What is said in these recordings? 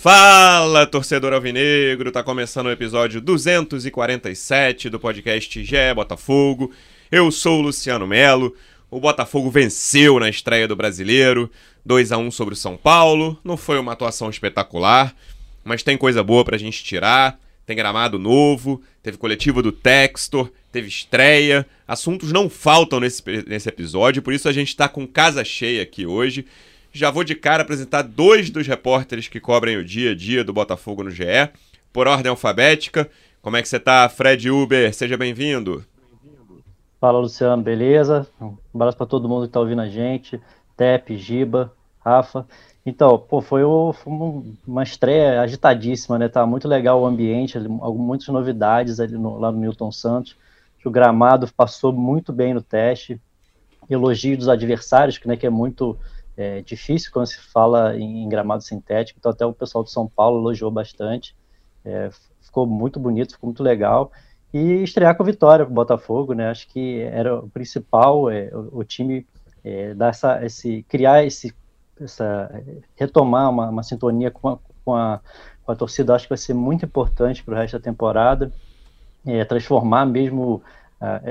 Fala, torcedor alvinegro! Tá começando o episódio 247 do podcast Gé Botafogo. Eu sou o Luciano Melo. O Botafogo venceu na estreia do Brasileiro, 2 a 1 sobre o São Paulo. Não foi uma atuação espetacular, mas tem coisa boa pra gente tirar. Tem gramado novo, teve coletivo do Textor, teve estreia. Assuntos não faltam nesse, nesse episódio, por isso a gente tá com casa cheia aqui hoje. Já vou de cara apresentar dois dos repórteres que cobrem o dia a dia do Botafogo no GE, por ordem alfabética. Como é que você tá, Fred Uber? Seja bem-vindo. Fala, Luciano, beleza? Um abraço para todo mundo que tá ouvindo a gente. Tep, Giba, Rafa. Então, pô, foi, o, foi uma estreia agitadíssima, né? Tá muito legal o ambiente, muitas novidades ali no, lá no Newton Santos. O gramado passou muito bem no teste. Elogio dos adversários, que, né, que é muito é difícil quando se fala em, gramado sintético, então até o pessoal de São Paulo elogiou bastante, é, ficou muito bonito, ficou muito legal, e estrear com a vitória com o Botafogo, né, acho que era o principal, é, o, o, time é, dar essa, esse, criar esse, essa, retomar uma, uma sintonia com a, com, a, com a torcida, acho que vai ser muito importante para o resto da temporada, é, transformar mesmo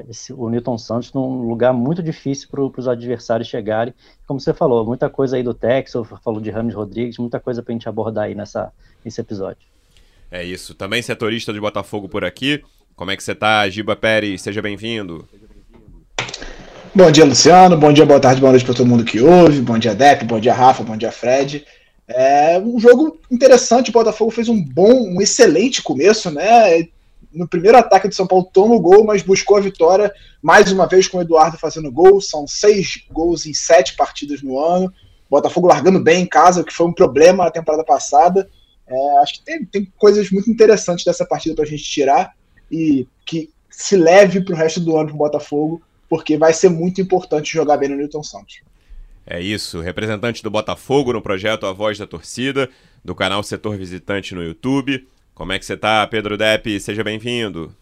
esse, o Newton Santos num lugar muito difícil para os adversários chegarem. Como você falou, muita coisa aí do Texas, falou de Ramos Rodrigues, muita coisa para a gente abordar aí nessa, nesse episódio. É isso. Também setorista de Botafogo por aqui. Como é que você está, Giba Pérez? Seja bem-vindo. Bom dia, Luciano. Bom dia, boa tarde, boa noite para todo mundo que ouve. Bom dia, Depp. Bom dia, Rafa. Bom dia, Fred. É um jogo interessante. O Botafogo fez um bom, um excelente começo, né? No primeiro ataque do São Paulo toma o gol, mas buscou a vitória mais uma vez com o Eduardo fazendo gol. São seis gols em sete partidas no ano. Botafogo largando bem em casa, o que foi um problema na temporada passada. É, acho que tem, tem coisas muito interessantes dessa partida para a gente tirar e que se leve para o resto do ano para o Botafogo, porque vai ser muito importante jogar bem no Newton Santos. É isso, representante do Botafogo no projeto A Voz da Torcida, do canal Setor Visitante no YouTube. Como é que você tá, Pedro Depp? Seja bem-vindo.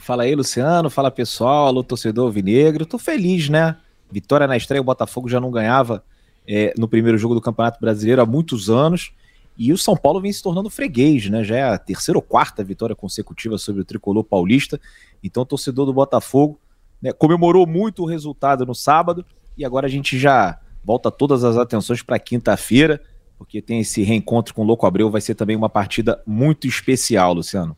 Fala aí, Luciano. Fala pessoal, alô torcedor vinegro. Tô feliz, né? Vitória na estreia, o Botafogo já não ganhava é, no primeiro jogo do Campeonato Brasileiro há muitos anos. E o São Paulo vem se tornando freguês, né? Já é a terceira ou quarta vitória consecutiva sobre o tricolor paulista. Então, o torcedor do Botafogo né, comemorou muito o resultado no sábado. E agora a gente já volta todas as atenções para quinta-feira porque tem esse reencontro com o Louco Abreu, vai ser também uma partida muito especial, Luciano.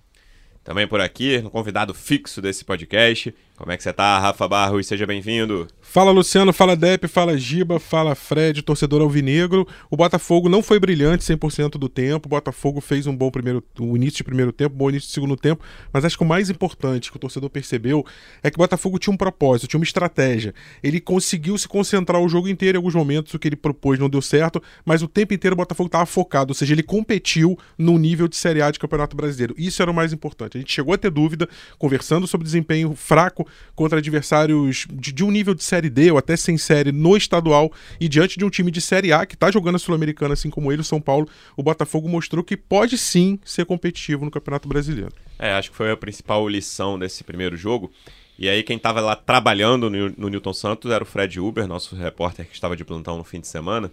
Também por aqui, no convidado fixo desse podcast. Como é que você tá, Rafa Barros? Seja bem-vindo. Fala Luciano, fala Depp, fala Giba, fala Fred, torcedor alvinegro. O Botafogo não foi brilhante 100% do tempo. O Botafogo fez um bom primeiro, um início de primeiro tempo, um bom início de segundo tempo. Mas acho que o mais importante que o torcedor percebeu é que o Botafogo tinha um propósito, tinha uma estratégia. Ele conseguiu se concentrar o jogo inteiro. Em alguns momentos o que ele propôs não deu certo, mas o tempo inteiro o Botafogo estava focado. Ou seja, ele competiu no nível de Série A de Campeonato Brasileiro. Isso era o mais importante. A gente chegou a ter dúvida, conversando sobre desempenho fraco contra adversários de, de um nível de Série D ou até sem série no estadual e diante de um time de Série A que está jogando a Sul-Americana assim como ele, o São Paulo, o Botafogo mostrou que pode sim ser competitivo no Campeonato Brasileiro. É, acho que foi a principal lição desse primeiro jogo. E aí quem estava lá trabalhando no, no Newton Santos era o Fred Uber, nosso repórter que estava de plantão no fim de semana.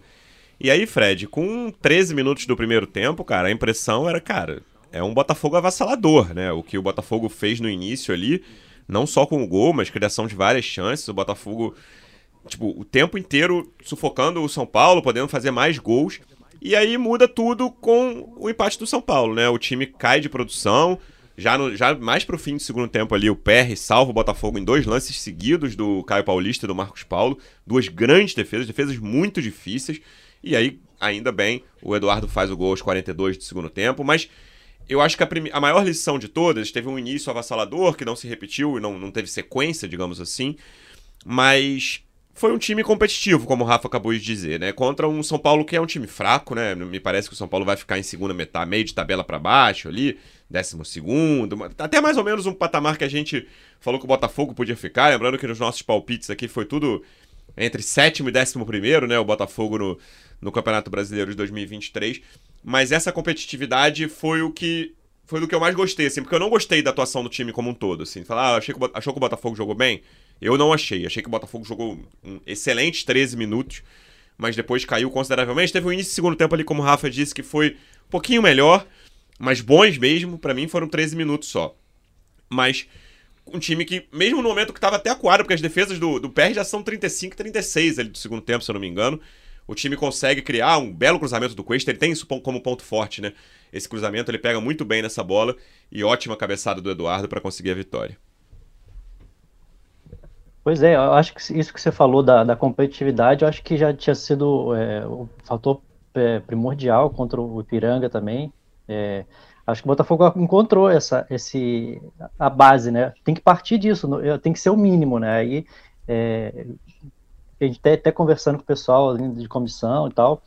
E aí, Fred, com 13 minutos do primeiro tempo, cara, a impressão era, cara, é um Botafogo avassalador, né? O que o Botafogo fez no início ali, não só com o gol, mas criação de várias chances. O Botafogo tipo, o tempo inteiro sufocando o São Paulo, podendo fazer mais gols. E aí muda tudo com o empate do São Paulo, né? O time cai de produção. Já, no, já mais pro fim do segundo tempo ali, o PR salva o Botafogo em dois lances seguidos do Caio Paulista e do Marcos Paulo. Duas grandes defesas, defesas muito difíceis. E aí, ainda bem, o Eduardo faz o gol aos 42 do segundo tempo. Mas eu acho que a, a maior lição de todas teve um início avassalador que não se repetiu e não, não teve sequência, digamos assim. Mas foi um time competitivo, como o Rafa acabou de dizer, né? Contra um São Paulo que é um time fraco, né? Me parece que o São Paulo vai ficar em segunda metade, meio de tabela para baixo ali, décimo segundo, até mais ou menos um patamar que a gente falou que o Botafogo podia ficar. Lembrando que nos nossos palpites aqui foi tudo entre sétimo e décimo primeiro, né? O Botafogo no, no Campeonato Brasileiro de 2023. Mas essa competitividade foi o que foi do que eu mais gostei, assim, porque eu não gostei da atuação do time como um todo, assim. Falar, ah, achei que, achou que o Botafogo jogou bem? Eu não achei. Achei que o Botafogo jogou um excelentes 13 minutos, mas depois caiu consideravelmente. Teve um início de segundo tempo ali, como o Rafa disse, que foi um pouquinho melhor, mas bons mesmo. Para mim foram 13 minutos só. Mas um time que, mesmo no momento que estava até acuado, porque as defesas do, do PR já são 35 36 ali do segundo tempo, se eu não me engano. O time consegue criar um belo cruzamento do Cuesta, ele tem isso como ponto forte, né? Esse cruzamento ele pega muito bem nessa bola e ótima cabeçada do Eduardo para conseguir a vitória. Pois é, eu acho que isso que você falou da, da competitividade, eu acho que já tinha sido é, o fator é, primordial contra o Ipiranga também. É, acho que o Botafogo encontrou essa, esse, a base, né? Tem que partir disso, tem que ser o mínimo, né? Aí, é, a gente até, até conversando com o pessoal de comissão e tal,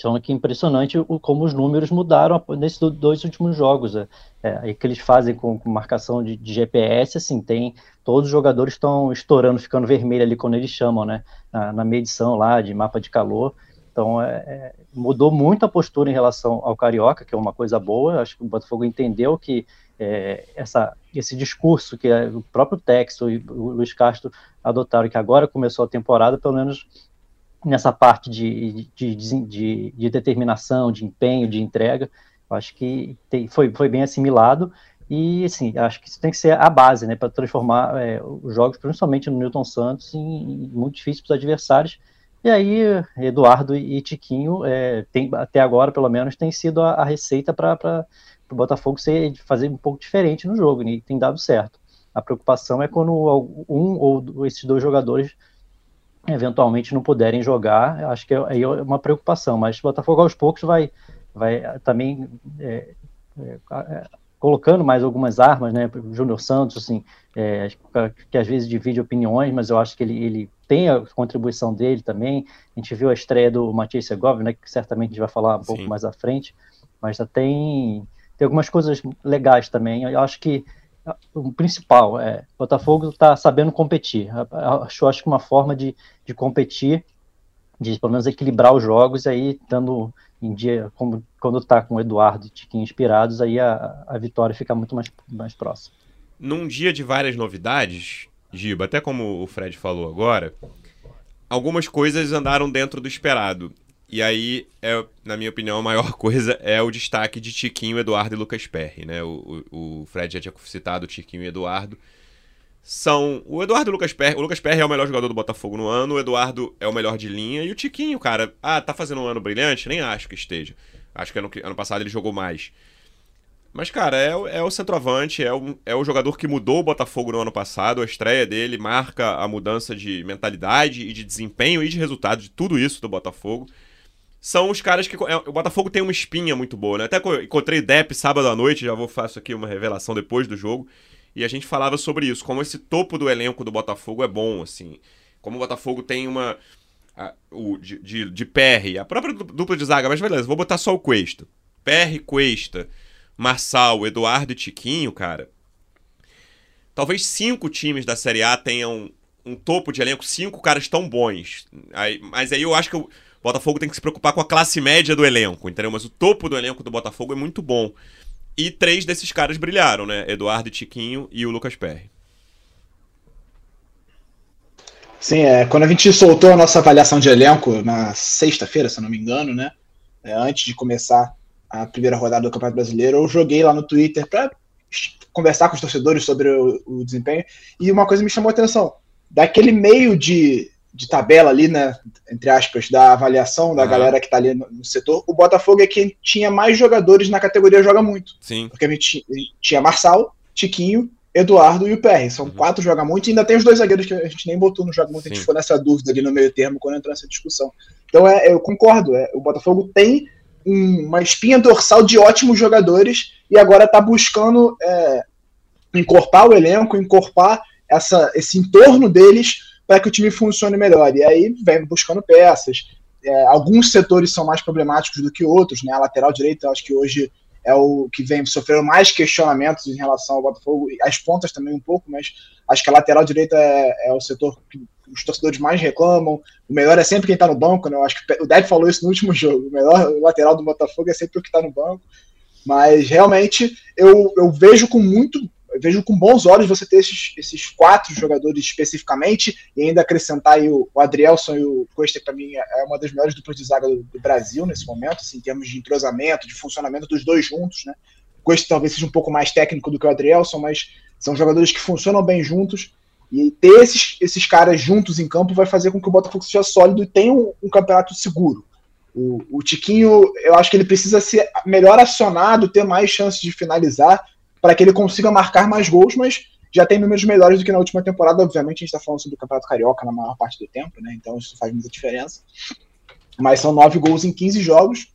falando que é impressionante o, como os números mudaram nesses dois últimos jogos. É, é, que eles fazem com, com marcação de, de, GPS, assim, tem todos os jogadores estão estourando, ficando vermelho ali quando eles chamam, né? Na, na medição lá de mapa de calor. Então, é, é, mudou muito a postura em relação ao Carioca, que é uma coisa boa. Acho que o Botafogo entendeu que é, essa, esse discurso que o próprio Texto e o Luiz Castro adotaram, que agora começou a temporada, pelo menos nessa parte de, de, de, de determinação, de empenho, de entrega, acho que tem, foi, foi bem assimilado e, assim, acho que isso tem que ser a base, né, para transformar é, os jogos, principalmente no Newton Santos, em, em muito difícil para os adversários. E aí, Eduardo e Tiquinho, é, tem, até agora, pelo menos, tem sido a, a receita para o Botafogo ser, fazer um pouco diferente no jogo, e tem dado certo. A preocupação é quando um ou esses dois jogadores eventualmente não puderem jogar, acho que aí é, é uma preocupação, mas o Botafogo aos poucos vai, vai também é, é, é colocando mais algumas armas, né, o Júnior Santos, assim, é, que às vezes divide opiniões, mas eu acho que ele, ele tem a contribuição dele também, a gente viu a estreia do Matias Segovia, né, que certamente a gente vai falar um Sim. pouco mais à frente, mas já tem, tem algumas coisas legais também, eu acho que o principal é o Botafogo está sabendo competir. Acho, acho que uma forma de, de competir, de pelo menos equilibrar os jogos, aí estando em dia, como, quando está com o Eduardo e Tiquinho inspirados, aí a, a vitória fica muito mais, mais próxima. Num dia de várias novidades, Giba, até como o Fred falou agora, algumas coisas andaram dentro do esperado. E aí, é, na minha opinião, a maior coisa é o destaque de Tiquinho, Eduardo e Lucas Perry, né? O, o, o Fred já tinha citado Tiquinho e Eduardo. São o Eduardo e o Lucas Perry. O Lucas Perry é o melhor jogador do Botafogo no ano, o Eduardo é o melhor de linha. E o Tiquinho, cara, ah, tá fazendo um ano brilhante? Nem acho que esteja. Acho que ano, ano passado ele jogou mais. Mas, cara, é, é o centroavante, é o, é o jogador que mudou o Botafogo no ano passado. A estreia dele marca a mudança de mentalidade e de desempenho e de resultado de tudo isso do Botafogo são os caras que. É, o Botafogo tem uma espinha muito boa, né? Até encontrei Depp sábado à noite, já vou faço aqui uma revelação depois do jogo. E a gente falava sobre isso, como esse topo do elenco do Botafogo é bom, assim. Como o Botafogo tem uma. A, o, de, de, de PR, a própria dupla de zaga, mas beleza, vou botar só o Cuesta. PR, Cuesta, Marçal, Eduardo e Tiquinho, cara. Talvez cinco times da Série A tenham um topo de elenco, cinco caras tão bons. Aí, mas aí eu acho que. Eu, Botafogo tem que se preocupar com a classe média do elenco, entendeu? Mas o topo do elenco do Botafogo é muito bom. E três desses caras brilharam, né? Eduardo e Tiquinho e o Lucas Perry. Sim, é, quando a gente soltou a nossa avaliação de elenco na sexta-feira, se eu não me engano, né? É, antes de começar a primeira rodada do Campeonato Brasileiro, eu joguei lá no Twitter para conversar com os torcedores sobre o, o, desempenho. E uma coisa me chamou a atenção: daquele meio de de tabela ali, né, entre aspas, da avaliação da uhum. galera que tá ali no, no, setor, o Botafogo é quem tinha mais jogadores na categoria Joga Muito. Sim. Porque a gente tinha Marçal, Tiquinho, Eduardo e o PR. São uhum. quatro Joga Muito e ainda tem os dois zagueiros que a gente nem botou no Joga Muito, Sim. a gente ficou nessa dúvida ali no meio termo quando entrou nessa discussão. Então é, eu concordo, é, o Botafogo tem um, uma espinha dorsal de ótimos jogadores e agora tá buscando é, encorpar o elenco, encorpar essa, esse entorno deles para que o time funcione melhor. E aí vem buscando peças. É, alguns setores são mais problemáticos do que outros, né? A lateral direita, acho que hoje é o que vem sofrendo mais questionamentos em relação ao Botafogo, as pontas também um pouco, mas acho que a lateral direita é, é o setor que os torcedores mais reclamam. O melhor é sempre quem está no banco, né? Eu acho que o Deb falou isso no último jogo. O melhor lateral do Botafogo é sempre o que está no banco. Mas realmente eu, eu vejo com muito vejo com bons olhos você ter esses, esses quatro jogadores especificamente e ainda acrescentar aí o, o Adrielson e o Costa, que para mim é uma das melhores duplas de zaga do, do, Brasil nesse momento, assim, em termos de entrosamento, de funcionamento dos dois juntos, né? O Costa talvez seja um pouco mais técnico do que o Adrielson, mas são jogadores que funcionam bem juntos. E ter esses, esses caras juntos em campo vai fazer com que o Botafogo seja sólido e tenha um, um campeonato seguro. O, o, Tiquinho, eu acho que ele precisa ser melhor acionado, ter mais chances de finalizar, para que ele consiga marcar mais gols, mas já tem números melhores do que na última temporada. Obviamente, a gente está falando sobre o Campeonato Carioca na maior parte do tempo, né? Então isso faz muita diferença. Mas são nove gols em 15 jogos.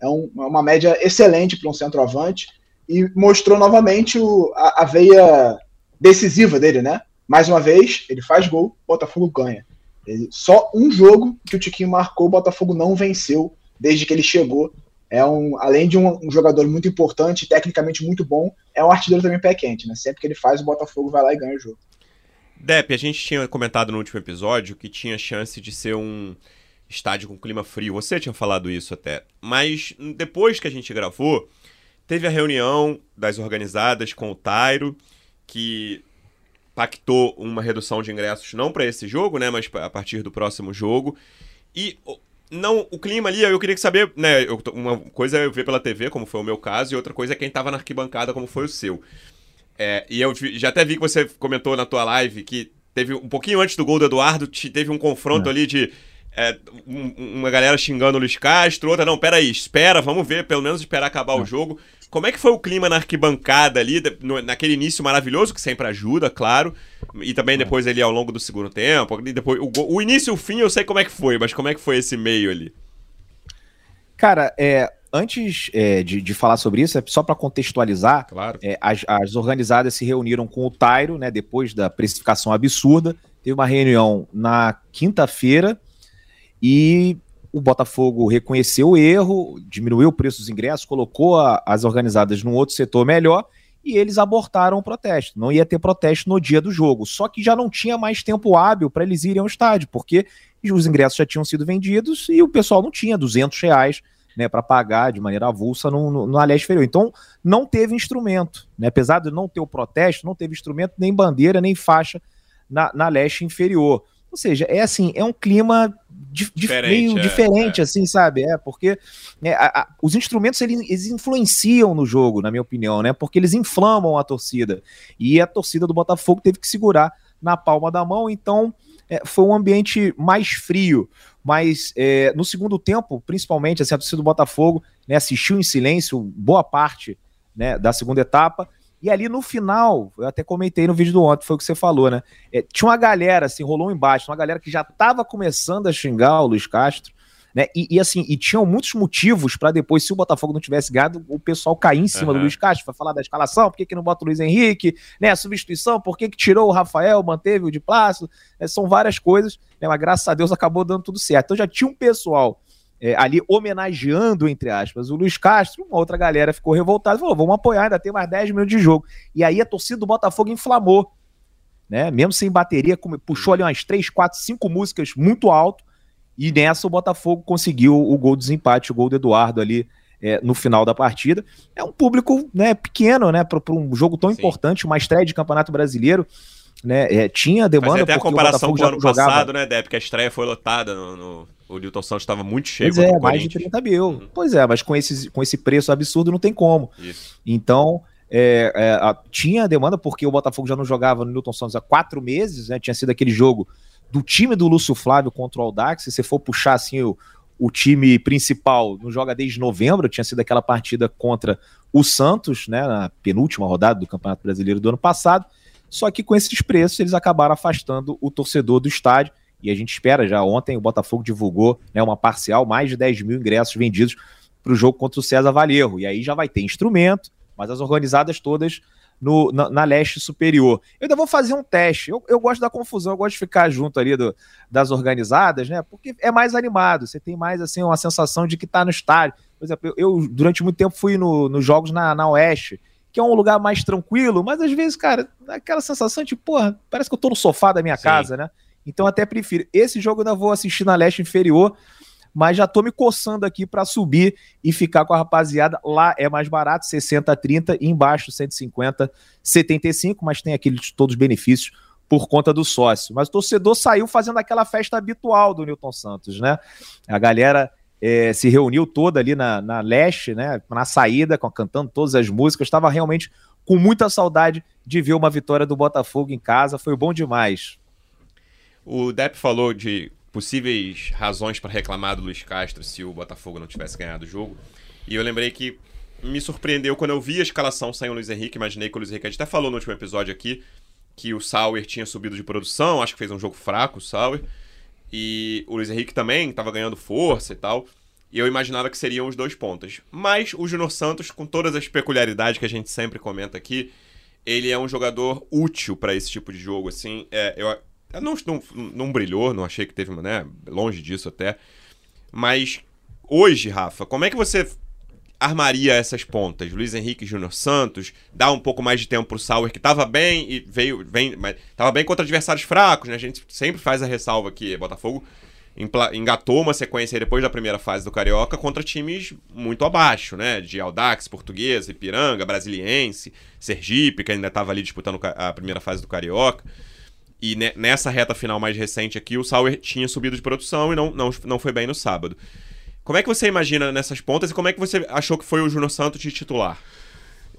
É, um, é uma média excelente para um centroavante. E mostrou novamente o, a, a veia decisiva dele, né? Mais uma vez, ele faz gol, Botafogo ganha. Ele, só um jogo que o Tiquinho marcou, o Botafogo não venceu desde que ele chegou. É um, além de um, um, jogador muito importante, tecnicamente muito bom, é um artilheiro também pé quente, né? Sempre que ele faz, o Botafogo vai lá e ganha o jogo. Dep, a gente tinha comentado no último episódio que tinha chance de ser um estádio com clima frio. Você tinha falado isso até. Mas depois que a gente gravou, teve a reunião das organizadas com o Tairo, que pactou uma redução de ingressos não para esse jogo, né, mas a partir do próximo jogo. E não, o clima ali, eu queria saber, né, eu, uma coisa é eu ver pela TV, como foi o meu caso, e outra coisa é quem tava na arquibancada, como foi o seu. É, e eu já até vi que você comentou na tua live que teve um pouquinho antes do gol do Eduardo, teve um confronto é. ali de é, um, uma galera xingando o Luiz Castro, outra, não, peraí, espera, vamos ver, pelo menos esperar acabar é. o jogo. Como é que foi o clima na arquibancada ali, no, naquele início maravilhoso, que sempre ajuda, claro, e também depois ali ao longo do segundo tempo, e depois, o, o início e o fim eu sei como é que foi, mas como é que foi esse meio ali? Cara, é, antes é, de, de, falar sobre isso, é só para contextualizar, claro. é, as, as, organizadas se reuniram com o Tairo, né, depois da precificação absurda, teve uma reunião na quinta-feira e o Botafogo reconheceu o erro, diminuiu o preço dos ingressos, colocou a, as organizadas num outro setor melhor e eles abortaram o protesto. Não ia ter protesto no dia do jogo. Só que já não tinha mais tempo hábil para eles irem ao estádio, porque os ingressos já tinham sido vendidos e o pessoal não tinha 200 reais né, para pagar de maneira avulsa no, no, no Inferior. Então, não teve instrumento. Né? Apesar de não ter o protesto, não teve instrumento, nem bandeira, nem faixa na, na Leste Inferior. Ou seja, é assim, é um clima di, diferente, meio é, diferente, é. assim, sabe? É, porque né, a, a, os instrumentos eles, eles, influenciam no jogo, na minha opinião, né? Porque eles inflamam a torcida. E a torcida do Botafogo teve que segurar na palma da mão, então é, foi um ambiente mais frio. Mas é, no segundo tempo, principalmente, assim, a torcida do Botafogo né, assistiu em silêncio boa parte né, da segunda etapa e ali no final, eu até comentei no vídeo do ontem, foi o que você falou, né? É, tinha uma galera, assim, rolou um embaixo, uma galera que já estava começando a xingar o Luiz Castro, né? E, e assim, e tinham muitos motivos para depois, se o Botafogo não tivesse ganhado, o pessoal cair em cima uhum. do Luiz Castro, para falar da escalação, por que, que não bota o Luiz Henrique, né? A substituição, por que, que tirou o Rafael, manteve o de Plácido, né? são várias coisas, né? Mas graças a Deus acabou dando tudo certo. Então já tinha um pessoal é, ali homenageando, entre aspas, o Luiz Castro, uma outra galera ficou revoltada e falou: vamos apoiar, ainda tem mais 10 minutos de jogo. E aí a torcida do Botafogo inflamou, né? Mesmo sem bateria, puxou ali umas 3, 4, 5 músicas muito alto. E nessa o Botafogo conseguiu o gol do desempate, o gol do Eduardo ali é, no final da partida. É um público né, pequeno, né? Para um jogo tão Sim. importante, uma estreia de Campeonato Brasileiro. Né, é, tinha demanda. Mas até a comparação com o ano jogava... passado, né, Dé? Porque a estreia foi lotada no, no o Newton Santos estava muito cheio. Pois é, mais de 30 mil. Uhum. Pois é, mas com esse, com esse preço absurdo não tem como. Isso. Então, é, é, a, tinha demanda, porque o Botafogo já não jogava no Newton Santos há quatro meses, né? Tinha sido aquele jogo do time do Lúcio Flávio contra o Aldax. Se você for puxar assim o, o time principal, não joga desde novembro, tinha sido aquela partida contra o Santos, né? Na penúltima rodada do Campeonato Brasileiro do ano passado. Só que com esses preços, eles acabaram afastando o torcedor do estádio e a gente espera já. Ontem o Botafogo divulgou né, uma parcial, mais de 10 mil ingressos vendidos para o jogo contra o César Valerro. E aí já vai ter instrumento, mas as organizadas todas no, na, na, leste superior. Eu ainda vou fazer um teste. Eu, eu gosto da confusão, eu gosto de ficar junto ali do, das organizadas, né? Porque é mais animado, você tem mais assim uma sensação de que está no estádio. Por exemplo, eu, eu, durante muito tempo fui nos no jogos na, na Oeste, que é um lugar mais tranquilo, mas às vezes, cara, aquela sensação de, porra, parece que eu tô no sofá da minha Sim. casa, né? Então até prefiro. Esse jogo eu ainda vou assistir na leste inferior, mas já tô me coçando aqui para subir e ficar com a rapaziada. Lá é mais barato, 60 30, e embaixo 150 75, mas tem aqueles todos os benefícios por conta do sócio. Mas o torcedor saiu fazendo aquela festa habitual do Newton Santos, né? A galera é, se reuniu toda ali na, na leste, né? Na saída, cantando todas as músicas. Estava realmente com muita saudade de ver uma vitória do Botafogo em casa. Foi bom demais. O Depp falou de possíveis razões para reclamar do Luiz Castro se o Botafogo não tivesse ganhado o jogo. E eu lembrei que me surpreendeu quando eu vi a escalação sem o Luiz Henrique. Imaginei que o Luiz Henrique, a gente até falou no último episódio aqui, que o Sauer tinha subido de produção, acho que fez um jogo fraco o Sauer. E o Luiz Henrique também estava ganhando força e tal. E eu imaginava que seriam os dois pontas. Mas o Júnior Santos, com todas as peculiaridades que a gente sempre comenta aqui, ele é um jogador útil para esse tipo de jogo, assim. É, eu, não, não, não brilhou, não achei que teve, né? Longe disso até. Mas hoje, Rafa, como é que você armaria essas pontas? Luiz Henrique Júnior Santos, dá um pouco mais de tempo pro Sauer, que tava bem e veio. Vem, mas tava bem contra adversários fracos, né? A gente sempre faz a ressalva aqui. Botafogo engatou uma sequência depois da primeira fase do Carioca contra times muito abaixo, né? De Aldax, Portuguesa, Ipiranga, Brasiliense, Sergipe, que ainda estava ali disputando a primeira fase do Carioca. E nessa reta final mais recente aqui, o Sauer tinha subido de produção e não, não, não foi bem no sábado. Como é que você imagina nessas pontas e como é que você achou que foi o Júnior Santos de titular?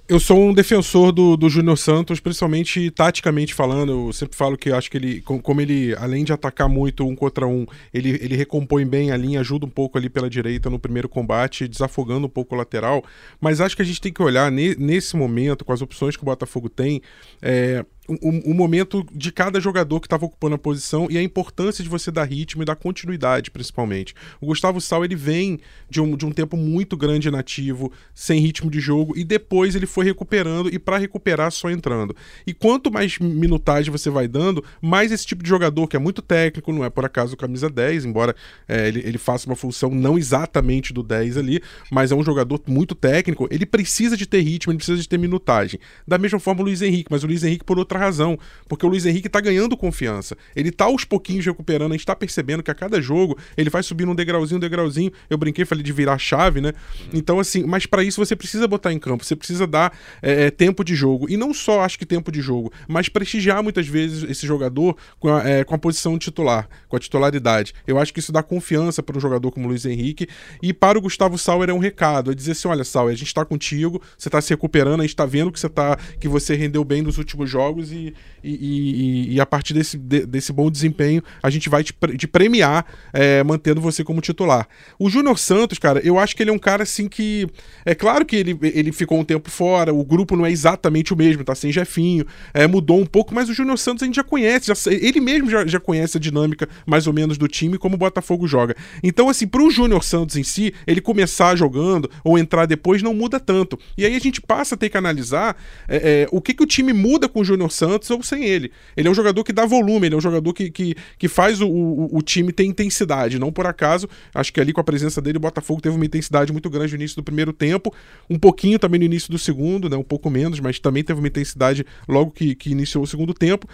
eu sou um defensor do, do Júnior Santos, principalmente taticamente falando. Eu sempre falo que acho que ele, como ele, além de atacar muito um contra um, ele, ele recompõe bem a linha, ajuda um pouco ali pela direita no primeiro combate, desafogando um pouco o lateral. Mas acho que a gente tem que olhar ne, nesse momento, com as opções que o Botafogo tem, é, o, o, momento de cada jogador que estava ocupando a posição e a importância de você dar ritmo e dar continuidade, principalmente. O Gustavo Sal ele vem de um, de um tempo muito grande nativo, sem ritmo de jogo, e depois ele foi recuperando e para recuperar só entrando. E quanto mais minutagem você vai dando, mais esse tipo de jogador que é muito técnico, não é por acaso camisa 10, embora é, ele, ele faça uma função não exatamente do 10 ali, mas é um jogador muito técnico, ele precisa de ter ritmo, ele precisa de ter minutagem. Da mesma forma o Luiz Henrique, mas o Luiz Henrique por outra outra razão, porque o Luiz Henrique tá ganhando confiança. Ele tá aos pouquinhos recuperando, a gente tá percebendo que a cada jogo ele vai subindo um degrauzinho, um degrauzinho. Eu brinquei, falei de virar chave, né? Então, assim, mas para isso você precisa botar em campo, você precisa dar é, é, tempo de jogo. E não só acho que tempo de jogo, mas prestigiar muitas vezes esse jogador com a, é, com a posição titular, com a titularidade. Eu acho que isso dá confiança para um jogador como o Luiz Henrique. E para o Gustavo Sauer é um recado: é dizer assim: olha, Sauer, a gente tá contigo, você tá se recuperando, a gente tá vendo que você, tá, que você rendeu bem nos últimos jogos e, e, e, e a partir desse, de, desse bom desempenho a gente vai te, te premiar é, mantendo você como titular. O Júnior Santos, cara, eu acho que ele é um cara assim que. É claro que ele, ele ficou um tempo fora, o grupo não é exatamente o mesmo, tá sem Jefinho, é, mudou um pouco, mas o Júnior Santos a gente já conhece, já, ele mesmo já, já conhece a dinâmica mais ou menos do time como o Botafogo joga. Então, assim, pro Júnior Santos em si, ele começar jogando ou entrar depois não muda tanto. E aí a gente passa a ter que analisar é, é, o que, que o time muda com o Júnior Santos ou sem ele. Ele é um jogador que dá volume, ele é um jogador que, que, que faz o, o, o, time ter intensidade. Não por acaso, acho que ali com a presença dele, o Botafogo teve uma intensidade muito grande no início do primeiro tempo, um pouquinho também no início do segundo, né, um pouco menos, mas também teve uma intensidade logo que, que iniciou o segundo tempo.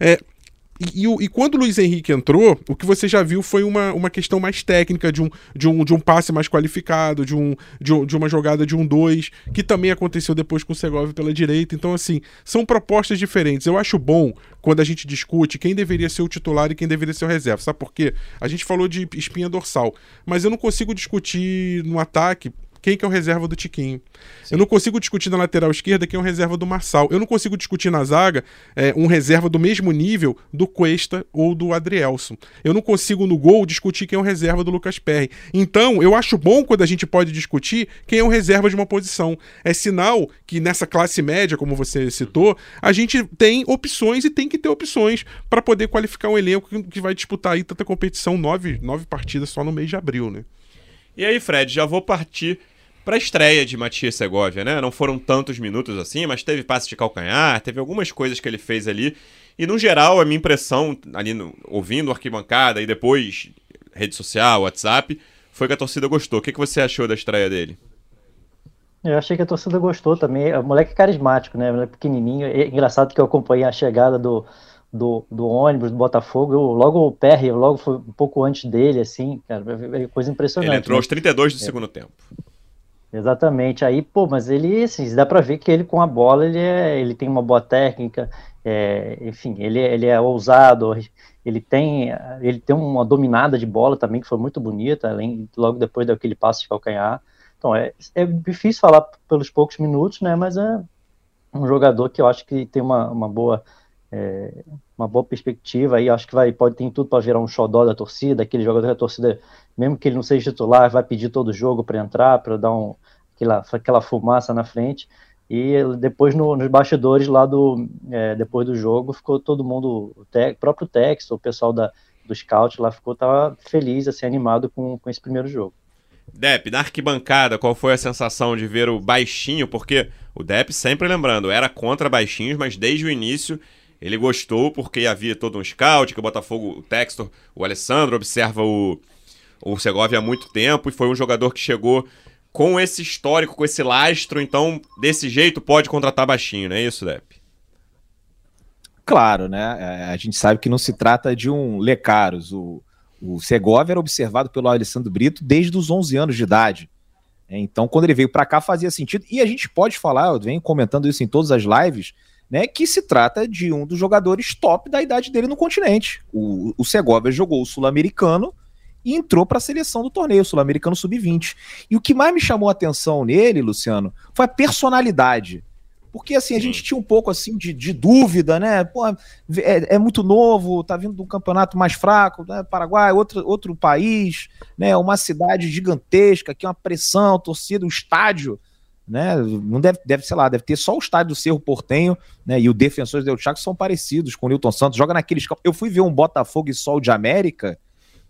É, e, e, e, quando o Luiz Henrique entrou, o que você já viu foi uma, uma questão mais técnica, de um, de, um, de um passe mais qualificado, de, um, de, de uma jogada de um 2, que também aconteceu depois com o Segovia pela direita. Então, assim, são propostas diferentes. Eu acho bom quando a gente discute quem deveria ser o titular e quem deveria ser o reserva. Sabe por quê? A gente falou de espinha dorsal, mas eu não consigo discutir no ataque quem que é o reserva do Tiquinho. Sim. Eu não consigo discutir na lateral esquerda quem é o reserva do Marçal. Eu não consigo discutir na zaga é, um reserva do mesmo nível do Cuesta ou do Adrielson. Eu não consigo no gol discutir quem é o reserva do Lucas Perry. Então, eu acho bom quando a gente pode discutir quem é o reserva de uma posição. É sinal que nessa classe média, como você citou, a gente tem opções e tem que ter opções para poder qualificar um elenco que vai disputar aí tanta competição, nove, nove partidas só no mês de abril, né? E aí, Fred, já vou partir para a estreia de Matias Segovia, né? Não foram tantos minutos assim, mas teve passe de calcanhar, teve algumas coisas que ele fez ali. E no geral, a minha impressão, ali no, ouvindo arquibancada e depois rede social, WhatsApp, foi que a torcida gostou. O que, que você achou da estreia dele? Eu achei que a torcida gostou também. O moleque é carismático, né? O moleque pequenininho. É engraçado que eu acompanhei a chegada do, do, do ônibus do Botafogo. Eu, logo o PR, logo foi um pouco antes dele, assim, cara, é coisa impressionante. Ele entrou né? aos 32 do é. segundo tempo. Exatamente. Aí, pô, mas ele, assim, dá para ver que ele com a bola, ele, é, ele tem uma boa técnica, é, enfim, ele, ele é ousado, ele tem, ele tem uma dominada de bola também, que foi muito bonita, além, logo depois daquele passo de calcanhar. Então, é, é difícil falar pelos poucos minutos, né, mas é um jogador que eu acho que tem uma, uma boa é, uma boa perspectiva aí, acho que vai, pode ter tudo para virar um xodó da torcida, aquele jogador que a torcida, mesmo que ele não seja titular, vai pedir todo o jogo para entrar, para dar um, aquela, aquela fumaça na frente. E depois no, nos bastidores lá do é, depois do jogo ficou todo mundo, o te, próprio texto, o pessoal da, do scout lá ficou tava feliz, assim, animado com, com esse primeiro jogo. Dep, na arquibancada, qual foi a sensação de ver o baixinho? Porque o Dep, sempre lembrando, era contra baixinhos, mas desde o início ele gostou porque havia todo um scout, que o Botafogo, o Textor, o Alessandro observa o, o Segovia há muito tempo e foi um jogador que chegou com esse histórico, com esse lastro, então desse jeito pode contratar baixinho, não é isso, Dep? Claro, né? É, a gente sabe que não se trata de um Lecaros. O, o Segovia era observado pelo Alessandro Brito desde os 11 anos de idade. Então, quando ele veio para cá, fazia sentido. E a gente pode falar, eu venho comentando isso em todas as lives, né, que se trata de um dos jogadores top da idade dele no continente. O, o Segovia jogou o Sul-Americano e entrou para a seleção do torneio Sul-Americano Sub-20. E o que mais me chamou a atenção nele, Luciano, foi a personalidade. Porque assim, a gente tinha um pouco assim de, de dúvida, né? Pô, é, é, muito novo, tá vindo de um campeonato mais fraco, né? Paraguai, outro, outro país, né? Uma cidade gigantesca, que é uma pressão, torcida, um estádio né? Não deve, deve, sei lá, deve ter só o estádio do Cerro Portenho, né? E o Defensores del Chaco são parecidos com o Newton Santos, joga naqueles campos. Eu fui ver um Botafogo e Sol de América,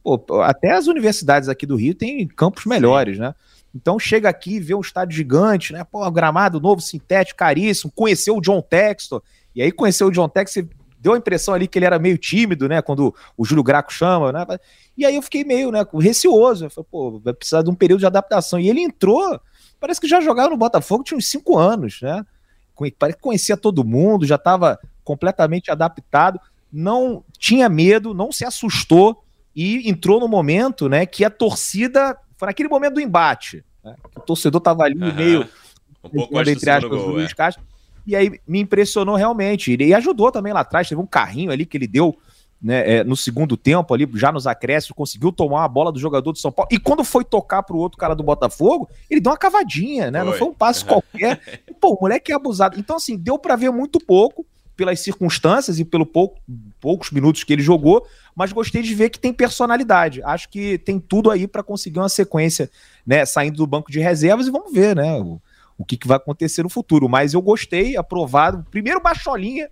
pô, até as universidades aqui do Rio têm campos melhores, Sim. né? Então chega aqui e vê um estádio gigante, né? Pô, gramado novo, sintético, caríssimo, conheceu o John Textor, e aí conheceu o John Textor, deu a impressão ali que ele era meio tímido, né? Quando o Júlio Graco chama, né? E aí eu fiquei meio, né, receoso. Eu falei, pô, vai precisar de um período de adaptação. E ele entrou parece que já jogava no Botafogo, tinha uns cinco anos, né? Parece que conhecia todo mundo, já estava completamente adaptado, não tinha medo, não se assustou e entrou no momento, né, que a torcida foi naquele momento do embate, né, o torcedor estava ali uhum. meio um pouco entre aspas, gol, Luiz é. Castro, e aí me impressionou realmente, e ajudou também lá atrás, teve um carrinho ali que ele deu né, é, no segundo tempo ali, já nos acréscimos, conseguiu tomar a bola do jogador do São Paulo. E quando foi tocar pro outro cara do Botafogo, ele deu uma cavadinha, né? Foi. Não foi um passe qualquer. Pô, o moleque é abusado. Então, assim, deu para ver muito pouco pelas circunstâncias e pelo pouco, poucos minutos que ele jogou, mas gostei de ver que tem personalidade. Acho que tem tudo aí para conseguir uma sequência, né, saindo do banco de reservas e vamos ver, né, o, o que, que vai acontecer no futuro. Mas eu gostei, aprovado. Primeiro baixolinha,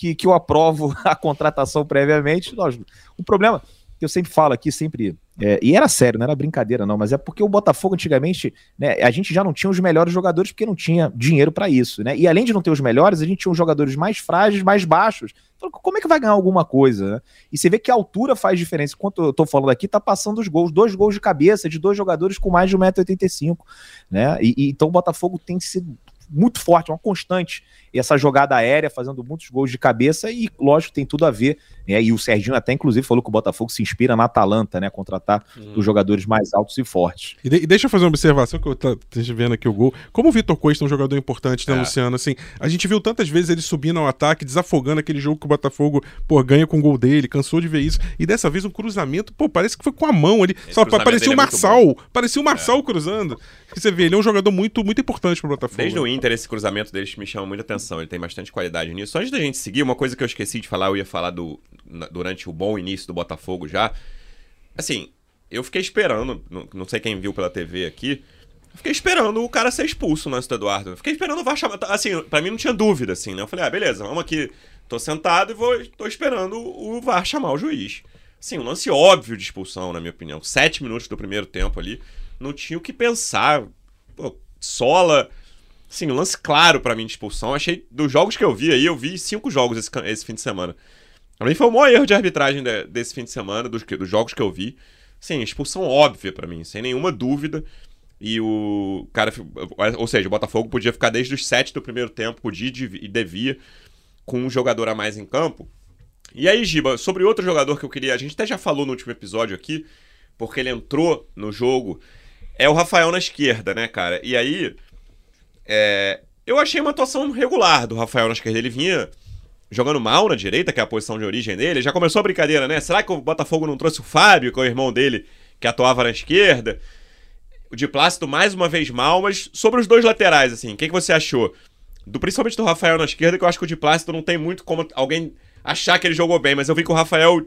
que, que eu aprovo a contratação previamente. Lógico, o problema que eu sempre falo aqui, sempre. É, e era sério, não era brincadeira, não, mas é porque o Botafogo antigamente, né, a gente já não tinha os melhores jogadores porque não tinha dinheiro para isso, né? E além de não ter os melhores, a gente tinha os jogadores mais frágeis, mais baixos. Então, como é que vai ganhar alguma coisa, né? E você vê que a altura faz diferença. Enquanto eu tô falando aqui, tá passando os gols, dois gols de cabeça de dois jogadores com mais de 1,85m, né? E, e, então o Botafogo tem sido muito forte, uma constante. Essa jogada aérea, fazendo muitos gols de cabeça, e lógico, tem tudo a ver. Né? E o Serginho até, inclusive, falou que o Botafogo se inspira na Atalanta, né? Contratar uhum. os jogadores mais altos e fortes. E, de, e, deixa eu fazer uma observação que eu tô vendo aqui o gol. Como o Vitor Costa é um jogador importante, né, é. Luciano? Assim, a gente viu tantas vezes ele subindo ao ataque, desafogando aquele jogo que o Botafogo, pô, ganha com o gol dele, cansou de ver isso. E dessa vez um cruzamento, pô, parece que foi com a mão ali. Esse Só parecia o Marçal. É parecia o Marçal é. cruzando. Você vê, ele é um jogador muito, muito importante pro Botafogo. Desde o Inter, esse cruzamento deles me chama muita atenção. Ele tem bastante qualidade nisso. Antes da gente seguir, uma coisa que eu esqueci de falar, eu ia falar do, durante o bom início do Botafogo já. Assim, eu fiquei esperando, não, sei quem viu pela TV aqui, fiquei esperando o cara ser expulso, o Nancy Eduardo. Fiquei esperando o VAR chamar. Assim, pra mim não tinha dúvida, assim, né? Eu falei, ah, beleza, vamos aqui. Tô sentado e vou, tô esperando o VAR chamar o juiz. Assim, um lance óbvio de expulsão, na minha opinião. Sete minutos do primeiro tempo ali não tinha o que pensar. Pô, Sola. Assim, um lance claro para mim de expulsão. Achei. Dos jogos que eu vi aí, eu vi cinco jogos esse, esse fim de semana. Pra mim foi o maior erro de arbitragem de, desse fim de semana, dos, dos jogos que eu vi. Sim, expulsão óbvia para mim, sem nenhuma dúvida. E o cara. Ou seja, o Botafogo podia ficar desde os sete do primeiro tempo, podia e devia, com um jogador a mais em campo. E aí, Giba, sobre outro jogador que eu queria. A gente até já falou no último episódio aqui, porque ele entrou no jogo. É o Rafael na esquerda, né, cara? E aí. É, eu achei uma atuação regular do Rafael na esquerda. Ele vinha jogando mal na direita, que é a posição de origem dele. Já começou a brincadeira, né? Será que o Botafogo não trouxe o Fábio, que é o irmão dele, que atuava na esquerda? O de Plácido mais uma vez mal, mas sobre os dois laterais, assim, o que, que você achou? Do, principalmente do Rafael na esquerda, que eu acho que o de Plácido não tem muito como alguém achar que ele jogou bem, mas eu vi que o Rafael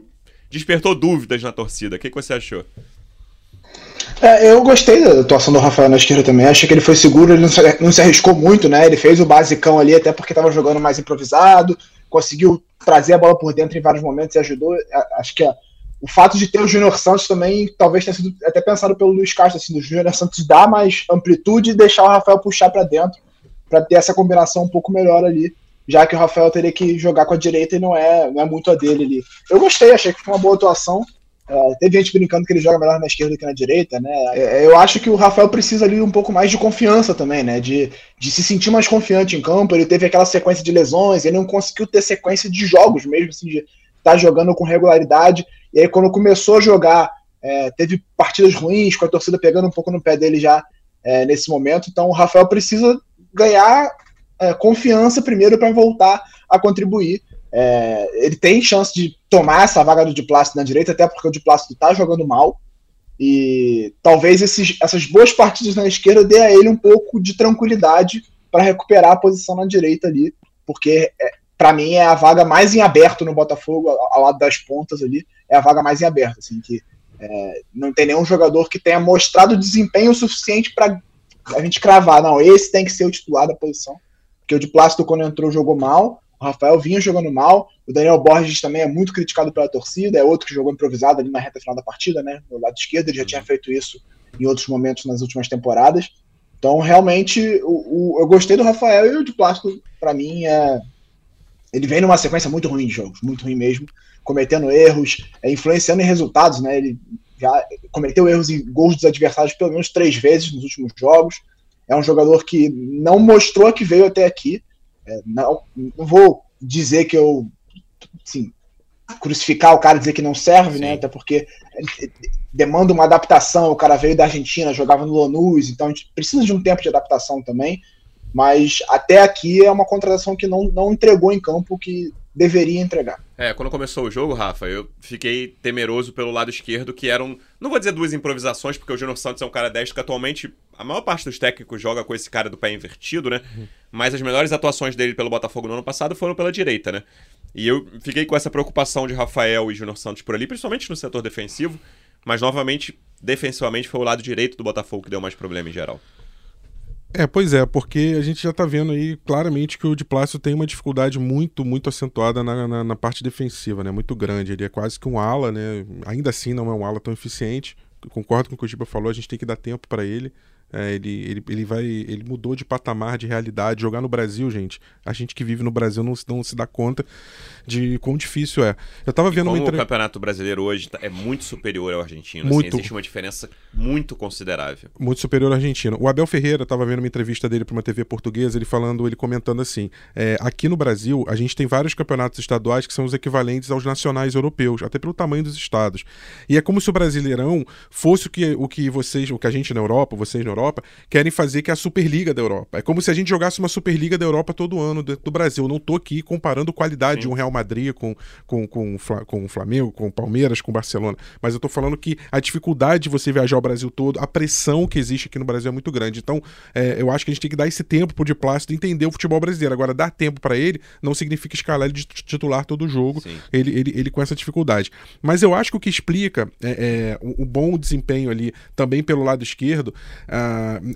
despertou dúvidas na torcida. O que, que você achou? É, eu gostei da atuação do Rafael na esquerda também. Achei que ele foi seguro, ele não se, não se arriscou muito, né? Ele fez o basicão ali, até porque estava jogando mais improvisado, conseguiu trazer a bola por dentro em vários momentos e ajudou. Acho que o fato de ter o Júnior Santos também talvez tenha sido até pensado pelo Luiz Castro, assim, do Júnior Santos dar mais amplitude e deixar o Rafael puxar para dentro, para ter essa combinação um pouco melhor ali, já que o Rafael teria que jogar com a direita e não é, não é muito a dele ali. Eu gostei, achei que foi uma boa atuação. É, teve gente brincando que ele joga melhor na esquerda que na direita, né? É, eu acho que o Rafael precisa ali um pouco mais de confiança também, né? De, de se sentir mais confiante em campo. Ele teve aquela sequência de lesões, ele não conseguiu ter sequência de jogos mesmo, assim, de estar tá jogando com regularidade. E aí, quando começou a jogar, é, teve partidas ruins, com a torcida pegando um pouco no pé dele já é, nesse momento. Então, o Rafael precisa ganhar é, confiança primeiro para voltar a contribuir. É, ele tem chance de tomar essa vaga do Diplácido na direita, até porque o Diplácido está jogando mal. E talvez esses, essas boas partidas na esquerda dê a ele um pouco de tranquilidade para recuperar a posição na direita ali, porque é, para mim é a vaga mais em aberto no Botafogo, ao, ao lado das pontas ali é a vaga mais em aberto, assim, que é, não tem nenhum jogador que tenha mostrado desempenho suficiente para a gente cravar, não, esse tem que ser o titular da posição, porque o de Plácido quando entrou jogou mal, Rafael vinha jogando mal, o Daniel Borges também é muito criticado pela torcida, é outro que jogou improvisado ali na reta final da partida, né, no lado esquerdo, ele já tinha feito isso em outros momentos nas últimas temporadas, então realmente o, o eu gostei do Rafael e o de Plástico, para mim, é, ele vem numa sequência muito ruim de jogos, muito ruim mesmo, cometendo erros, é, influenciando em resultados, né? Ele já cometeu erros em gols dos adversários pelo menos três vezes nos últimos jogos. É um jogador que não mostrou que veio até aqui. É, não, não vou dizer que eu assim, crucificar o cara dizer que não serve, né? Sim. né? Até porque demanda uma adaptação. O cara veio da Argentina, jogava no Lanús, então a gente precisa de um tempo de adaptação também. Mas até aqui é uma contratação que não, não entregou em campo que deveria entregar. É, quando começou o jogo, Rafa, eu fiquei temeroso pelo lado esquerdo, que eram, não vou dizer duas improvisações, porque o Júnior Santos é um cara destro que atualmente a maior parte dos técnicos joga com esse cara do pé invertido, né? Uhum. Mas as melhores atuações dele pelo Botafogo no ano passado foram pela direita, né? E eu fiquei com essa preocupação de Rafael e Júnior Santos por ali, principalmente no setor defensivo, mas novamente, defensivamente, foi o lado direito do Botafogo que deu mais problema em geral. É, pois é, porque a gente já tá vendo aí claramente que o de Plácio tem uma dificuldade muito, muito acentuada na, na, na, parte defensiva, né? Muito grande. Ele é quase que um ala, né? Ainda assim não é um ala tão eficiente. concordo com o que o Giba falou, a gente tem que dar tempo para ele. É, ele, ele, ele vai. Ele mudou de patamar de realidade. Jogar no Brasil, gente. A gente que vive no Brasil não, não se dá conta de quão difícil é. Eu tava vendo como uma entre... o campeonato brasileiro hoje tá, é muito superior ao argentino. Assim, muito. Assim, existe uma diferença muito considerável. Muito superior ao argentino. O Abel Ferreira tava vendo uma entrevista dele para uma TV portuguesa, ele falando, ele comentando assim: é, aqui no Brasil, a gente tem vários campeonatos estaduais que são os equivalentes aos nacionais europeus, até pelo tamanho dos estados. E é como se o Brasileirão fosse o que, o que vocês, o que a gente na Europa, vocês na Europa, Europa, querem fazer que é a Superliga da Europa. É como se a gente jogasse uma Superliga da Europa todo ano dentro do Brasil. Eu não tô aqui comparando qualidade Sim. de um Real Madrid com, com, com, com o Flamengo, com o Palmeiras, com o Barcelona. Mas eu tô falando que a dificuldade de você viajar o Brasil todo, a pressão que existe aqui no Brasil é muito grande. Então, é, eu acho que a gente tem que dar esse tempo pro de Plácido entender o futebol brasileiro. Agora, dar tempo para ele não significa escalar ele de titular todo o jogo, ele, ele, ele com essa dificuldade. Mas eu acho que o que explica é, é, o, o, bom desempenho ali, também pelo lado esquerdo, uh,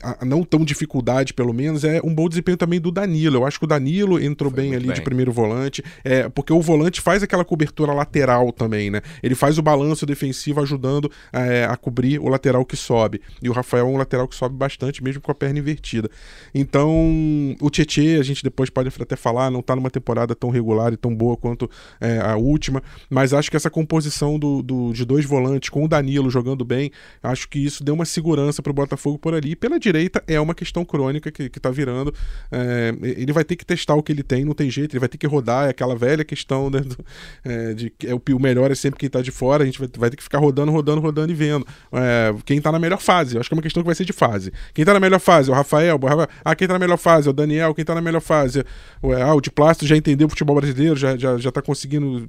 a, não tão dificuldade, pelo menos, é um bom desempenho também do Danilo. Eu acho que o Danilo entrou Foi bem ali bem. de primeiro volante, é, porque o volante faz aquela cobertura lateral também, né? Ele faz o balanço defensivo ajudando é, a cobrir o lateral que sobe. E o Rafael é um lateral que sobe bastante, mesmo com a perna invertida. Então, o Tietê, a gente depois pode até falar, não tá numa temporada tão regular e tão boa quanto é, a última, mas acho que essa composição do, do, de dois volantes com o Danilo jogando bem. Acho que isso deu uma segurança para o Botafogo por ali. Pela direita é uma questão crônica que, que tá virando. É, ele vai ter que testar o que ele tem, não tem jeito, ele vai ter que rodar, é aquela velha questão né, do, é, de é, o, o melhor é sempre quem está de fora, a gente vai, vai, ter que ficar rodando, rodando, rodando e vendo. É, quem está na melhor fase, acho que é uma questão que vai ser de fase. Quem está na melhor fase é o Rafael, ah, quem está na melhor fase o Daniel, quem está na melhor fase é, ah, o de plástico já entendeu o futebol brasileiro, já, já, já tá conseguindo.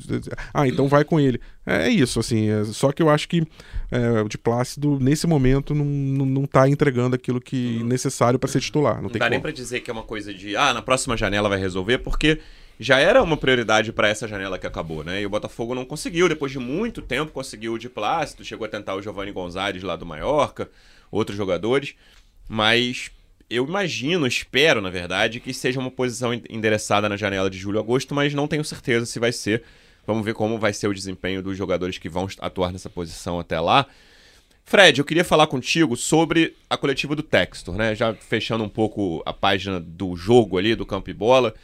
Ah, então vai com ele. É, é isso, assim. É, só que eu acho que é, o de Plácido, nesse momento, não, não, não tá entregando aquilo que necessário para ser titular. Não, não tem dá como. nem para dizer que é uma coisa de, ah, na próxima janela vai resolver, porque já era uma prioridade para essa janela que acabou, né? E o Botafogo não conseguiu, depois de muito tempo, conseguiu o de Plácido, chegou a tentar o Giovanni Gonzalez lá do Mallorca, outros jogadores, mas eu imagino, espero, na verdade, que seja uma posição endereçada na janela de julho e agosto, mas não tenho certeza se vai ser. Vamos ver como vai ser o desempenho dos jogadores que vão atuar nessa posição até lá. Fred, eu queria falar contigo sobre a coletiva do Textor, né? Já fechando um pouco a página do jogo ali, do campo e bola.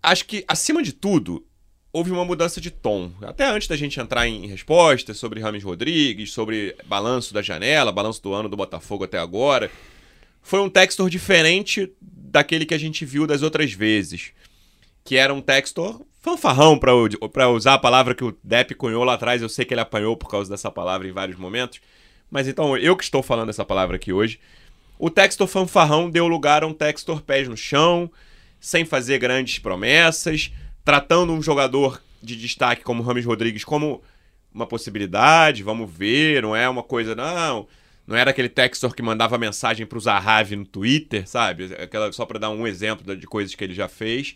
Acho que, acima de tudo, houve uma mudança de tom. Até antes da gente entrar em respostas sobre Rames Rodrigues, sobre balanço da janela, balanço do ano do Botafogo até agora. Foi um Textor diferente daquele que a gente viu das outras vezes. Que era um Textor fanfarrão, para usar a palavra que o Depp cunhou lá atrás. Eu sei que ele apanhou por causa dessa palavra em vários momentos. Mas então, eu que estou falando essa palavra aqui hoje. O Textor fanfarrão deu lugar a um Textor pés no chão, sem fazer grandes promessas, tratando um jogador de destaque como Rames Rodrigues como uma possibilidade, vamos ver, não é uma coisa, não. Não era aquele Textor que mandava mensagem para o Zahavi no Twitter, sabe? Aquela, só para dar um exemplo de coisas que ele já fez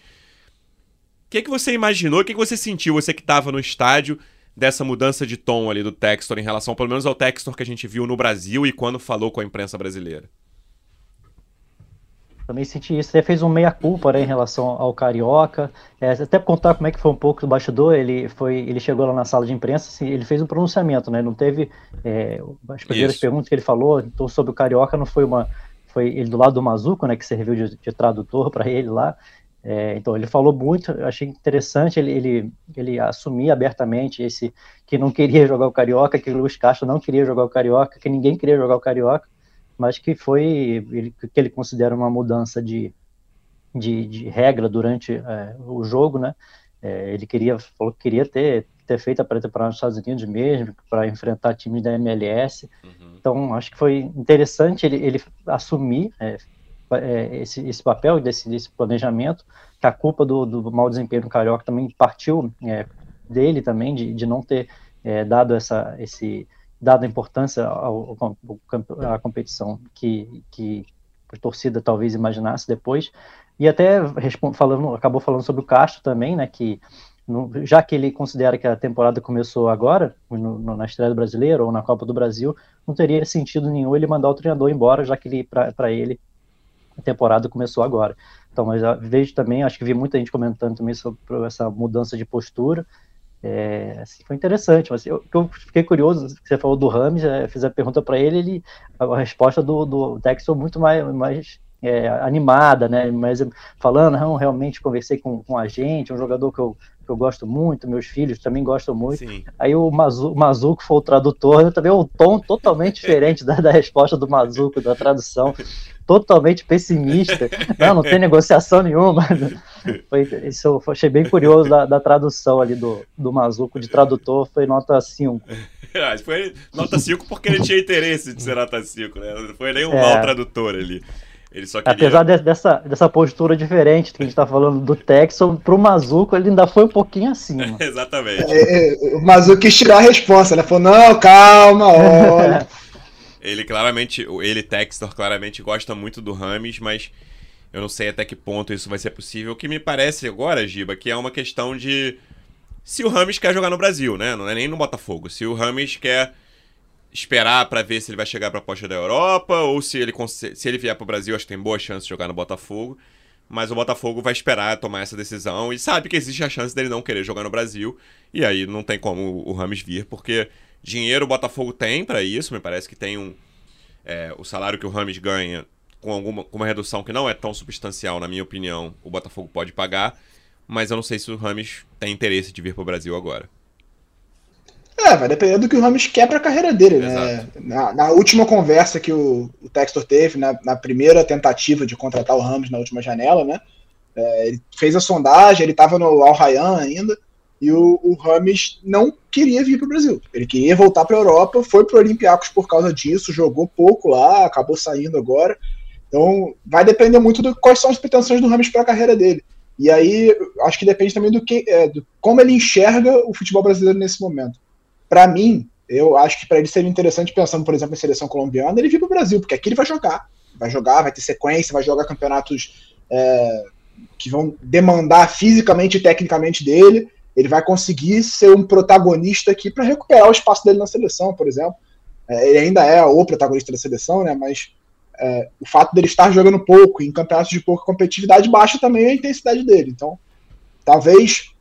que, que você imaginou, o que, que você sentiu, você que estava no estádio, dessa mudança de tom ali do Textor em relação, pelo menos, ao Textor que a gente viu no Brasil e quando falou com a imprensa brasileira? Também senti isso. Ele fez um meia-culpa né, em relação ao Carioca. É, até para contar como é que foi um pouco do bastidor, ele, foi, ele chegou lá na sala de imprensa, assim, ele fez um pronunciamento, né? Não teve é, as primeiras isso. perguntas que ele falou então, sobre o Carioca, não foi uma. Foi ele do lado do Mazuco, né? Que serviu de, de tradutor para ele lá. É, então ele falou muito, eu achei interessante ele, ele, ele assumir abertamente esse que não queria jogar o Carioca, que o Luiz Castro não queria jogar o Carioca, que ninguém queria jogar o Carioca, mas que foi ele, que ele considera uma mudança de, de, de regra durante é, o jogo, né? É, ele queria falou que queria ter ter feito a pré-temporada nos Estados Unidos mesmo para enfrentar times da MLS. Uhum. Então acho que foi interessante ele, ele assumir é, esse, esse papel desse, desse planejamento, que a culpa do, do mau desempenho do Carioca também partiu é, dele também, de, de não ter é, dado essa, esse, dado importância ao, ao, à competição que, que a torcida talvez imaginasse depois, e até falando, acabou falando sobre o Castro também, né, que no, já que ele considera que a temporada começou agora, no, no, na estreia do brasileiro ou na Copa do Brasil, não teria sentido nenhum ele mandar o treinador embora, já que para ele temporada começou agora. Então, mas vejo também, acho que vi muita gente comentando também sobre essa mudança de postura. É, assim, foi interessante, mas eu, eu, fiquei curioso, você falou do Rames, é, fiz a pergunta para ele, ele, a resposta do, do Dex foi muito mais, mais é, animada, né? Mas falando, não, realmente conversei com, com a gente, um jogador que eu, que eu gosto muito, meus filhos também gostam muito. Sim. Aí o, Mazu, Mazuco foi o tradutor, também o tom totalmente diferente da, da resposta do Mazuco, da tradução totalmente pessimista. Não, não tem negociação nenhuma. Foi, isso eu achei bem curioso da, da tradução ali do, do Mazuco de tradutor, foi nota 5. Ah, foi nota 5 porque ele tinha interesse de ser nota 5, né? Não foi nem um é. mau tradutor ali. Ele só queria... Apesar de, dessa, dessa postura diferente que a gente está falando do Texon, para o Mazuco ele ainda foi um pouquinho acima. Exatamente. É, é, o Mazuco quis tirar a resposta, ele falou, não, calma, olha... Ele claramente, ele Textor claramente gosta muito do Rames, mas eu não sei até que ponto isso vai ser possível. O que me parece agora, Giba, que é uma questão de se o Rames quer jogar no Brasil, né? Não é nem no Botafogo. Se o Rames quer esperar para ver se ele vai chegar para a posta da Europa ou se ele se ele vier para o Brasil, acho que tem boa chance de jogar no Botafogo. Mas o Botafogo vai esperar tomar essa decisão e sabe que existe a chance dele não querer jogar no Brasil. E aí não tem como o Rames vir, porque Dinheiro o Botafogo tem para isso, me parece que tem um. É, o salário que o Rames ganha, com, alguma, com uma redução que não é tão substancial, na minha opinião, o Botafogo pode pagar, mas eu não sei se o Rames tem interesse de vir para o Brasil agora. É, vai depender do que o Ramos quer para a carreira dele, né? Na, na, última conversa que o, o Textor teve, na, na, primeira tentativa de contratar o Ramos na última janela, né? É, ele fez a sondagem, ele estava no Al Rayyan ainda, e o, o Rames não queria vir para o Brasil. Ele queria voltar para a Europa, foi para o Olympiacos por causa disso, jogou pouco lá, acabou saindo agora. Então, vai depender muito de quais são as pretensões do Rames para a carreira dele. E aí, acho que depende também do que, é, do como ele enxerga o futebol brasileiro nesse momento para mim, eu acho que para ele seria interessante, pensando, por exemplo, em seleção colombiana, ele vir para o Brasil, porque aqui ele vai jogar. Vai jogar, vai ter sequência, vai jogar campeonatos é, que vão demandar fisicamente e tecnicamente dele. Ele vai conseguir ser um protagonista aqui para recuperar o espaço dele na seleção, por exemplo. É, ele ainda é o protagonista da seleção, né? Mas é, o fato dele estar jogando pouco em campeonatos de pouca competitividade baixa também a intensidade dele. Então, talvez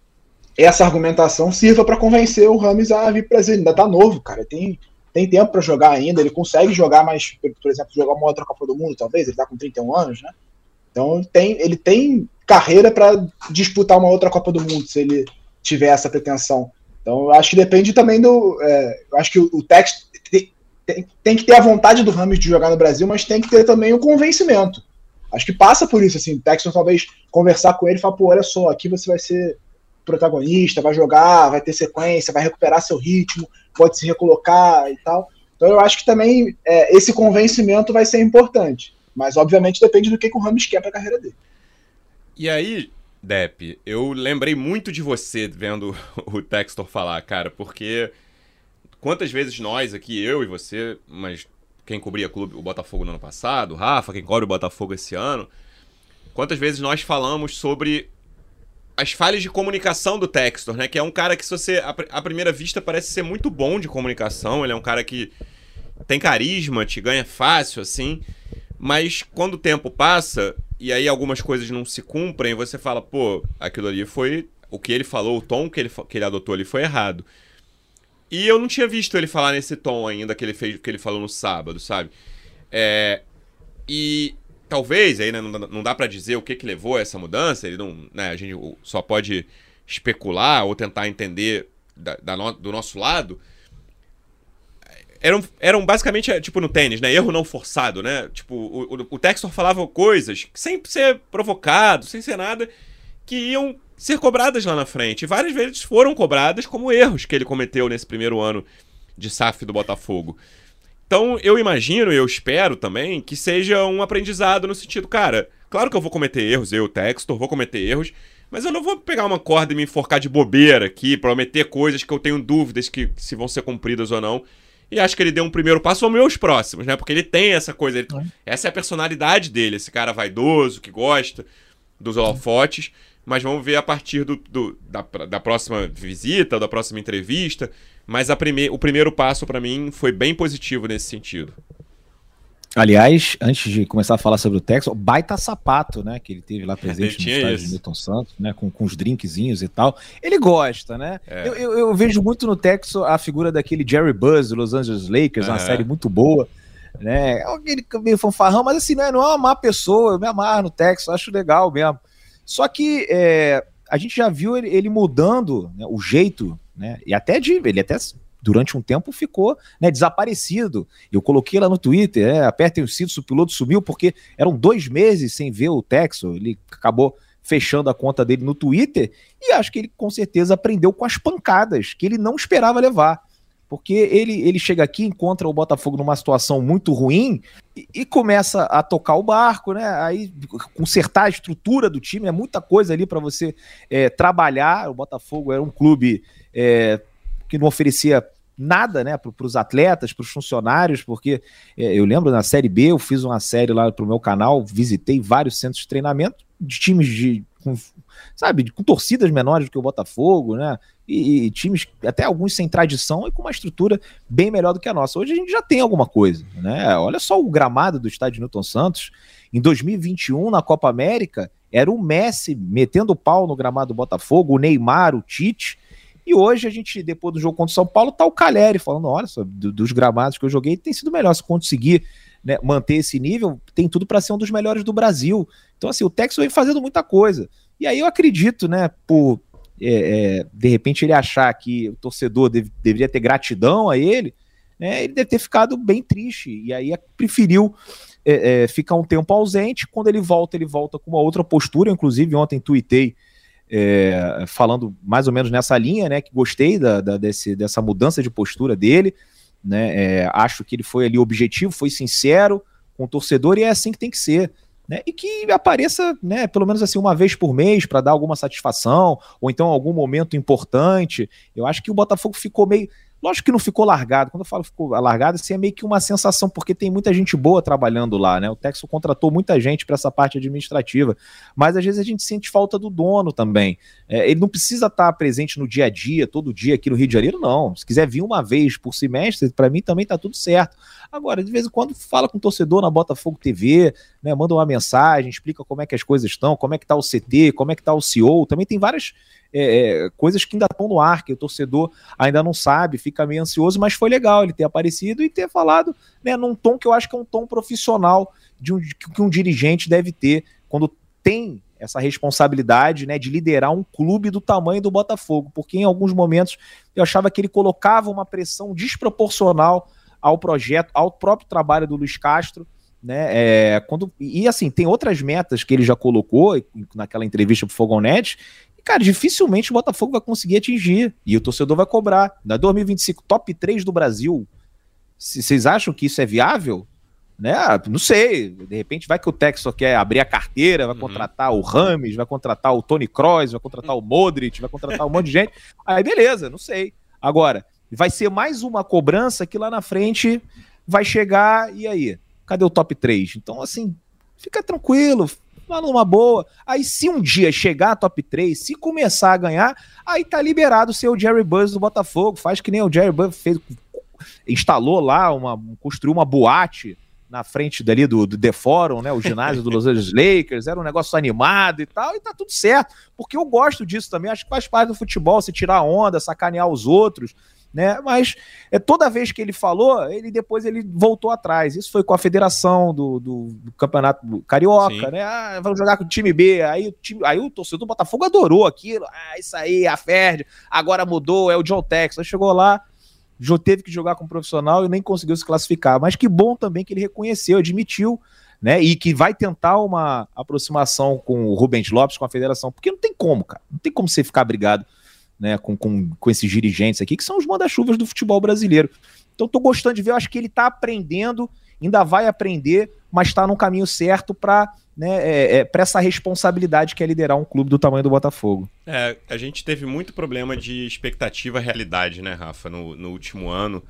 essa argumentação sirva para convencer o Rames a vir para ainda tá novo, cara. Tem, tem tempo para jogar ainda. Ele consegue jogar mais, por exemplo, jogar uma outra Copa do Mundo, talvez. Ele tá com 31 anos, né? Então tem, ele tem carreira para disputar uma outra Copa do Mundo, se ele tiver essa pretensão. Então eu acho que depende também do. É, eu acho que o, o tem, tem, tem, que ter a vontade do Rames de jogar no Brasil, mas tem que ter também o convencimento. Acho que passa por isso, assim, o Texton talvez conversar com ele e falar, pô, olha só, aqui você vai ser protagonista, vai jogar, vai ter sequência, vai recuperar seu ritmo, pode se recolocar e tal. Então eu acho que também é, esse convencimento vai ser importante. Mas obviamente depende do que, que o Ramos quer para a carreira dele. E aí, Depp, eu lembrei muito de você vendo o Textor falar, cara, porque quantas vezes nós aqui, eu e você, mas quem cobria clube, o Botafogo no ano passado, Rafa, quem cobre o Botafogo esse ano, quantas vezes nós falamos sobre as falhas de comunicação do Textor, né? Que é um cara que, se você, à primeira vista, parece ser muito bom de comunicação. Ele é um cara que tem carisma, te ganha fácil, assim. Mas quando o tempo passa e aí algumas coisas não se cumprem, você fala, pô, aquilo ali foi. O que ele falou, o tom que ele, que ele adotou ali foi errado. E eu não tinha visto ele falar nesse tom ainda que ele fez que ele falou no sábado, sabe? É, e talvez, aí né, não, não dá para dizer o que, que levou a essa mudança, ele não, né, a gente só pode especular ou tentar entender da, da no, do nosso lado. Eram, eram basicamente, é, tipo no tênis, né? Erro não forçado, né? Tipo, o, o, o Textor falava coisas sem ser provocado, sem ser nada, que iam ser cobradas lá na frente. E várias vezes foram cobradas como erros que ele cometeu nesse primeiro ano de SAF do Botafogo. Então, eu imagino e eu espero também que seja um aprendizado no sentido, cara, claro que eu vou cometer erros, eu, Textor, vou cometer erros, mas eu não vou pegar uma corda e me enforcar de bobeira aqui, prometer coisas que eu tenho dúvidas que se vão ser cumpridas ou não. E acho que ele deu um primeiro passo ao meus próximos, né? Porque ele tem essa coisa. Ele, é. Essa é a personalidade dele, esse cara vaidoso, que gosta dos holofotes. Mas vamos ver a partir do, do da, da próxima visita, da próxima entrevista, mas a prime o primeiro passo para mim foi bem positivo nesse sentido. Aliás, antes de começar a falar sobre o Texas, baita sapato, né? Que ele teve lá presente no estádio de Milton Santos, né? Com, com os drinkzinhos e tal. Ele gosta, né? É. Eu, eu, eu, vejo muito no Texas a figura daquele Jerry Buzz do Los Angeles Lakers, uma série muito boa. Né? Aquele meio fanfarrão, mas assim, não é, não é uma má pessoa, eu me amarro no Texas, acho legal mesmo. Só que é, a gente já viu ele, ele mudando né, o jeito né? E até de, ele até durante um tempo ficou né, desaparecido. Eu coloquei lá no Twitter, é, apertem os cintos, o piloto sumiu, porque eram dois meses sem ver o Texo. Ele acabou fechando a conta dele no Twitter e acho que ele com certeza aprendeu com as pancadas que ele não esperava levar. Porque ele, ele chega aqui, encontra o Botafogo numa situação muito ruim e, e começa a tocar o barco, né? Aí consertar a estrutura do time, é muita coisa ali para você é, trabalhar. O Botafogo era um clube é, que não oferecia nada né, para os atletas, para os funcionários, porque é, eu lembro na Série B, eu fiz uma série lá para o meu canal, visitei vários centros de treinamento de times de. Com, sabe, com torcidas menores do que o Botafogo, né? E, e, times, até alguns sem tradição e com uma estrutura bem melhor do que a nossa. Hoje a gente já tem alguma coisa, né? Olha só o gramado do estádio Newton Santos. Em 2021, na Copa América, era o Messi metendo pau no gramado do Botafogo, o Neymar, o Tite e hoje a gente, depois do jogo contra o São Paulo, tá o Caleri falando: olha só, do, dos gramados que eu joguei, tem sido melhor. Se conseguir né, manter esse nível, tem tudo para ser um dos melhores do Brasil. Então, assim, o Texas vem fazendo muita coisa. E aí eu acredito, né, por é, é, de repente ele achar que o torcedor deve, deveria ter gratidão a ele, né, ele deve ter ficado bem triste. E aí preferiu é, é, ficar um tempo ausente. Quando ele volta, ele volta com uma outra postura. Inclusive, ontem tuitei é, falando mais ou menos nessa linha, né? Que gostei da, da desse, dessa mudança de postura dele. Né, é, acho que ele foi ali objetivo, foi sincero com o torcedor e é assim que tem que ser né, e que apareça, né, pelo menos assim uma vez por mês para dar alguma satisfação ou então algum momento importante. Eu acho que o Botafogo ficou meio Lógico que não ficou largado. Quando eu falo ficou largado, assim, é meio que uma sensação, porque tem muita gente boa trabalhando lá, né? O Texo contratou muita gente para essa parte administrativa. Mas às vezes a gente sente falta do dono também. É, ele não precisa estar presente no dia a dia, todo dia aqui no Rio de Janeiro, não. Se quiser vir uma vez por semestre, para mim também tá tudo certo. Agora, de vez em quando, fala com o torcedor na Botafogo TV, né? Manda uma mensagem, explica como é que as coisas estão, como é que tá o CT, como é que tá o CEO. Também tem várias é, é, coisas que ainda estão no ar, que o torcedor ainda não sabe, fica meio ansioso, mas foi legal ele ter aparecido e ter falado né, num tom que eu acho que é um tom profissional de um, que um dirigente deve ter quando tem essa responsabilidade né, de liderar um clube do tamanho do Botafogo, porque em alguns momentos eu achava que ele colocava uma pressão desproporcional ao projeto, ao próprio trabalho do Luiz Castro. Né, é, quando, e assim, tem outras metas que ele já colocou naquela entrevista pro Fogonete cara, dificilmente o Botafogo vai conseguir atingir. E o torcedor vai cobrar. Na 2025, top 3 do Brasil. Vocês acham que isso é viável? Né? Ah, não sei. De repente vai que o Texas quer abrir a carteira, vai uhum. contratar o Rames, vai contratar o Tony Kroos, vai contratar o Modric, vai contratar um monte de gente. Aí beleza, não sei. Agora, vai ser mais uma cobrança que lá na frente vai chegar e aí? Cadê o top 3? Então, assim, fica tranquilo, numa boa. Aí, se um dia chegar a top 3, se começar a ganhar, aí tá liberado ser o Jerry Buzz do Botafogo. Faz que nem o Jerry Buzz fez, instalou lá, uma, construiu uma boate na frente dali do, do The Forum, né? O ginásio do Los Angeles Lakers, era um negócio animado e tal, e tá tudo certo, porque eu gosto disso também, acho que faz parte do futebol, se tirar onda, sacanear os outros né? Mas é, toda vez que ele falou, ele depois ele voltou atrás. Isso foi com a federação do, do, do campeonato carioca, Sim. né? Ah, vamos jogar com o time B. Aí o, time, aí o torcedor do Botafogo adorou aquilo. Ah, isso aí, a Ferd, agora mudou, é o John Tex. Aí chegou lá, já teve que jogar com um profissional e nem conseguiu se classificar. Mas que bom também que ele reconheceu, admitiu. Né, e que vai tentar uma aproximação com o Rubens Lopes, com a federação, porque não tem como, cara, não tem como você ficar brigado né, com, com, com esses dirigentes aqui, que são os manda-chuvas do futebol brasileiro. Então, estou gostando de ver, eu acho que ele está aprendendo, ainda vai aprender, mas está no caminho certo para né, é, é, para essa responsabilidade que é liderar um clube do tamanho do Botafogo. É, a gente teve muito problema de expectativa-realidade, né, Rafa, no, no último ano.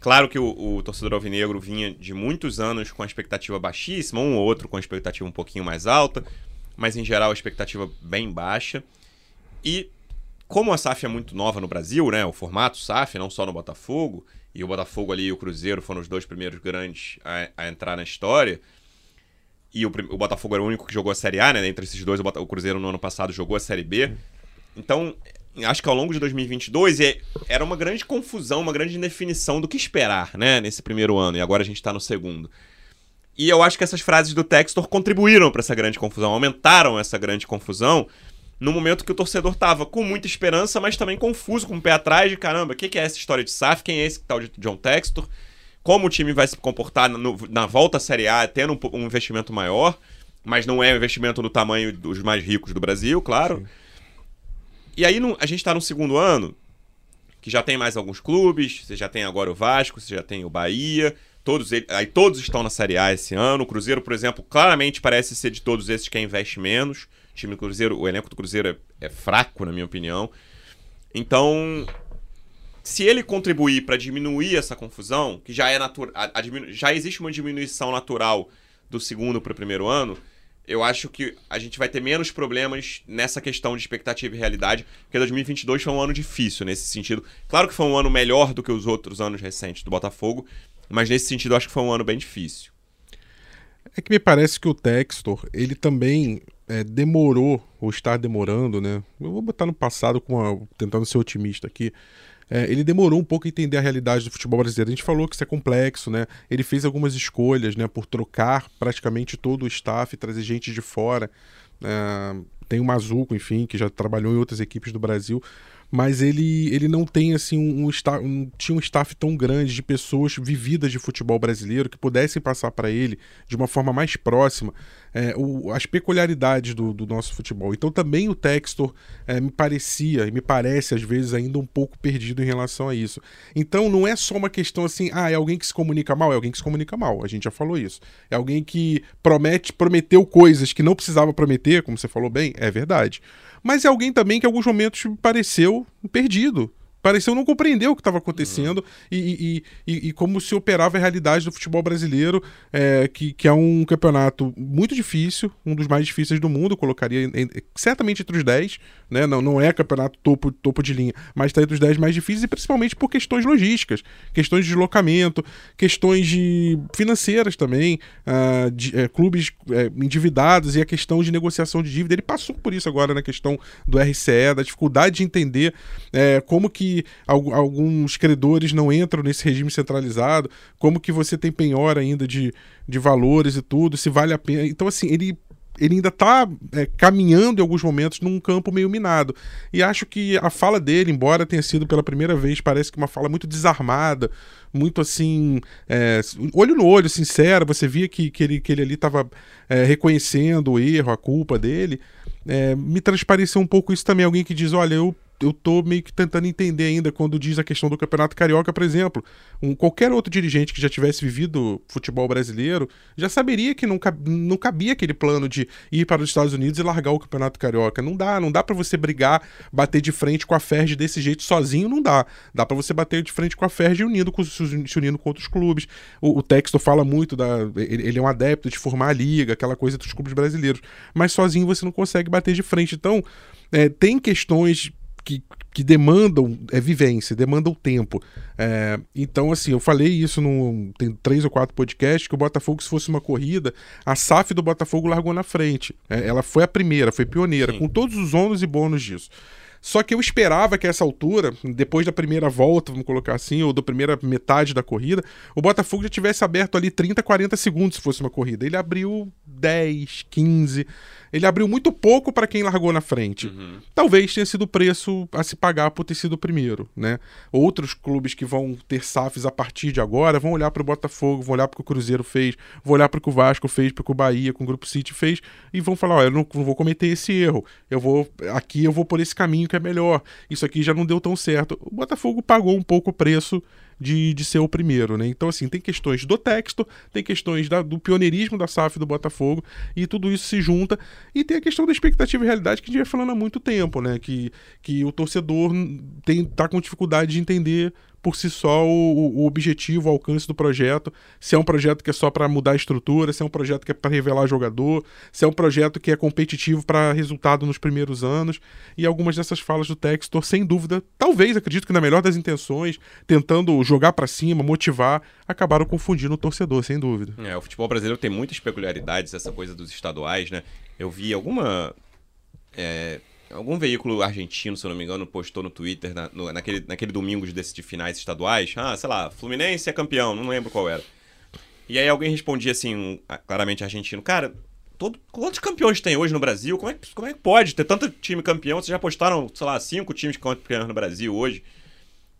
Claro que o, o, torcedor alvinegro vinha de muitos anos com a expectativa baixíssima, um ou outro com a expectativa um pouquinho mais alta, mas em geral a expectativa bem baixa. E como a SAF é muito nova no Brasil, né? O formato SAF, não só no Botafogo, e o Botafogo ali e o Cruzeiro foram os dois primeiros grandes a, a entrar na história. E o, o, Botafogo era o único que jogou a Série A, né? Entre esses dois, o, o Cruzeiro no ano passado jogou a Série B. Então, acho que ao longo de 2022 era uma grande confusão, uma grande indefinição do que esperar, né? Nesse primeiro ano, e agora a gente está no segundo. E eu acho que essas frases do Textor contribuíram para essa grande confusão, aumentaram essa grande confusão no momento que o torcedor tava com muita esperança, mas também confuso, com o pé atrás de caramba, o que, que é essa história de SAF? Quem é esse tal de John Textor? Como o time vai se comportar no, na volta à Série A, tendo um, um, investimento maior, mas não é um investimento do tamanho dos mais ricos do Brasil, claro. Sim. E aí a gente está no segundo ano, que já tem mais alguns clubes, você já tem agora o Vasco, você já tem o Bahia, todos ele, aí todos estão na Série A esse ano. O Cruzeiro, por exemplo, claramente parece ser de todos esses quem investe menos. O time do Cruzeiro, o elenco do Cruzeiro é, é fraco, na minha opinião. Então, se ele contribuir para diminuir essa confusão, que já é natural, já existe uma diminuição natural do segundo para o primeiro ano, eu acho que a gente vai ter menos problemas nessa questão de expectativa e realidade, porque 2022 foi um ano difícil nesse sentido. Claro que foi um ano melhor do que os outros anos recentes do Botafogo, mas nesse sentido eu acho que foi um ano bem difícil. É que me parece que o Textor, ele também é, demorou, ou está demorando, né? Eu vou botar no passado, com a, tentando ser otimista aqui. É, ele demorou um pouco a entender a realidade do futebol brasileiro. A gente falou que isso é complexo, né? Ele fez algumas escolhas, né? Por trocar praticamente todo o staff, trazer gente de fora. É, tem o Mazuco, enfim, que já trabalhou em outras equipes do Brasil mas ele, ele não tem assim um, um, um, tinha um staff tão grande de pessoas vividas de futebol brasileiro que pudessem passar para ele de uma forma mais próxima é, o, as peculiaridades do, do, nosso futebol. Então também o Textor é, me parecia e me parece às vezes ainda um pouco perdido em relação a isso. Então não é só uma questão assim, ah, é alguém que se comunica mal, é alguém que se comunica mal. A gente já falou isso. É alguém que promete, prometeu coisas que não precisava prometer, como você falou bem, é verdade mas é alguém também que em alguns momentos pareceu perdido pareceu não compreender o que estava acontecendo uhum. e, e, e, e, como se operava a realidade do futebol brasileiro, é, que, que é um campeonato muito difícil, um dos mais difíceis do mundo, colocaria em, certamente entre os 10, né? não, não é campeonato topo, topo de linha, mas está entre os 10 mais difíceis, e principalmente por questões logísticas, questões de deslocamento, questões de financeiras também, uh, de, é, clubes é, endividados e a questão de negociação de dívida. Ele passou por isso agora na questão do RCE, da dificuldade de entender é, como que alguns credores não entram nesse regime centralizado, como que você tem penhora ainda de, de valores e tudo, se vale a pena. Então, assim, ele ele ainda está é, caminhando em alguns momentos num campo meio minado. E acho que a fala dele, embora tenha sido pela primeira vez, parece que uma fala muito desarmada, muito assim, é, olho no olho, sincera. Você via que, que, ele, que ele ali estava é, reconhecendo o erro, a culpa dele. É, me transpareceu um pouco isso também. Alguém que diz: Olha, eu eu tô meio que tentando entender ainda quando diz a questão do Campeonato Carioca, por exemplo. Um, qualquer outro dirigente que já tivesse vivido futebol brasileiro já saberia que não, não cabia aquele plano de ir para os Estados Unidos e largar o Campeonato Carioca. Não dá, não dá para você brigar, bater de frente com a Ferg desse jeito sozinho, não dá. Dá para você bater de frente com a Ferg unindo com, se unindo com outros clubes. O, o Texto fala muito da. Ele, ele é um adepto de formar a liga, aquela coisa dos clubes brasileiros. Mas sozinho você não consegue bater de frente. Então, é, tem questões que, que demandam é, vivência, demandam tempo. É, então, assim, eu falei isso no. Tem três ou quatro podcasts que o Botafogo, se fosse uma corrida, a SAF do Botafogo largou na frente. É, ela foi a primeira, foi pioneira, Sim. com todos os ônus e bônus disso. Só que eu esperava que a essa altura, depois da primeira volta, vamos colocar assim, ou da primeira metade da corrida, o Botafogo já tivesse aberto ali 30, 40 segundos se fosse uma corrida. Ele abriu 10, 15 ele abriu muito pouco para quem largou na frente. Uhum. Talvez tenha sido o preço a se pagar por ter sido o primeiro, né? Outros clubes que vão ter SAFs a partir de agora vão olhar para o Botafogo, vão olhar para o que o Cruzeiro fez, vão olhar para o que o Vasco fez, para o que o Bahia com o Grupo City fez e vão falar, olha, eu não, não vou cometer esse erro. Eu vou aqui eu vou por esse caminho que é melhor. Isso aqui já não deu tão certo. O Botafogo pagou um pouco o preço de, de ser o primeiro, né? Então, assim, tem questões do texto, tem questões da, do pioneirismo da SAF do Botafogo, e tudo isso se junta. E tem a questão da expectativa e realidade que a gente vai falando há muito tempo, né? Que, que o torcedor tem, tá com dificuldade de entender por si só o, o, objetivo, o alcance do projeto. Se é um projeto que é só para mudar a estrutura, se é um projeto que é para revelar jogador, se é um projeto que é competitivo para resultado nos primeiros anos. E algumas dessas falas do Textor, sem dúvida, talvez, acredito que na melhor das intenções, tentando jogar para cima, motivar, acabaram confundindo o torcedor, sem dúvida. É, o futebol brasileiro tem muitas peculiaridades, essa coisa dos estaduais, né? Eu vi alguma. É algum veículo argentino, se eu não me engano, postou no Twitter na, no, naquele, naquele domingo de, de finais estaduais. Ah, sei lá, Fluminense é campeão, não lembro qual era. E aí alguém respondia assim, um, claramente argentino, cara, todo, quantos campeões tem hoje no Brasil? Como é, como é que pode ter tanto time campeão? Vocês já postaram, sei lá, cinco times campeões no Brasil hoje?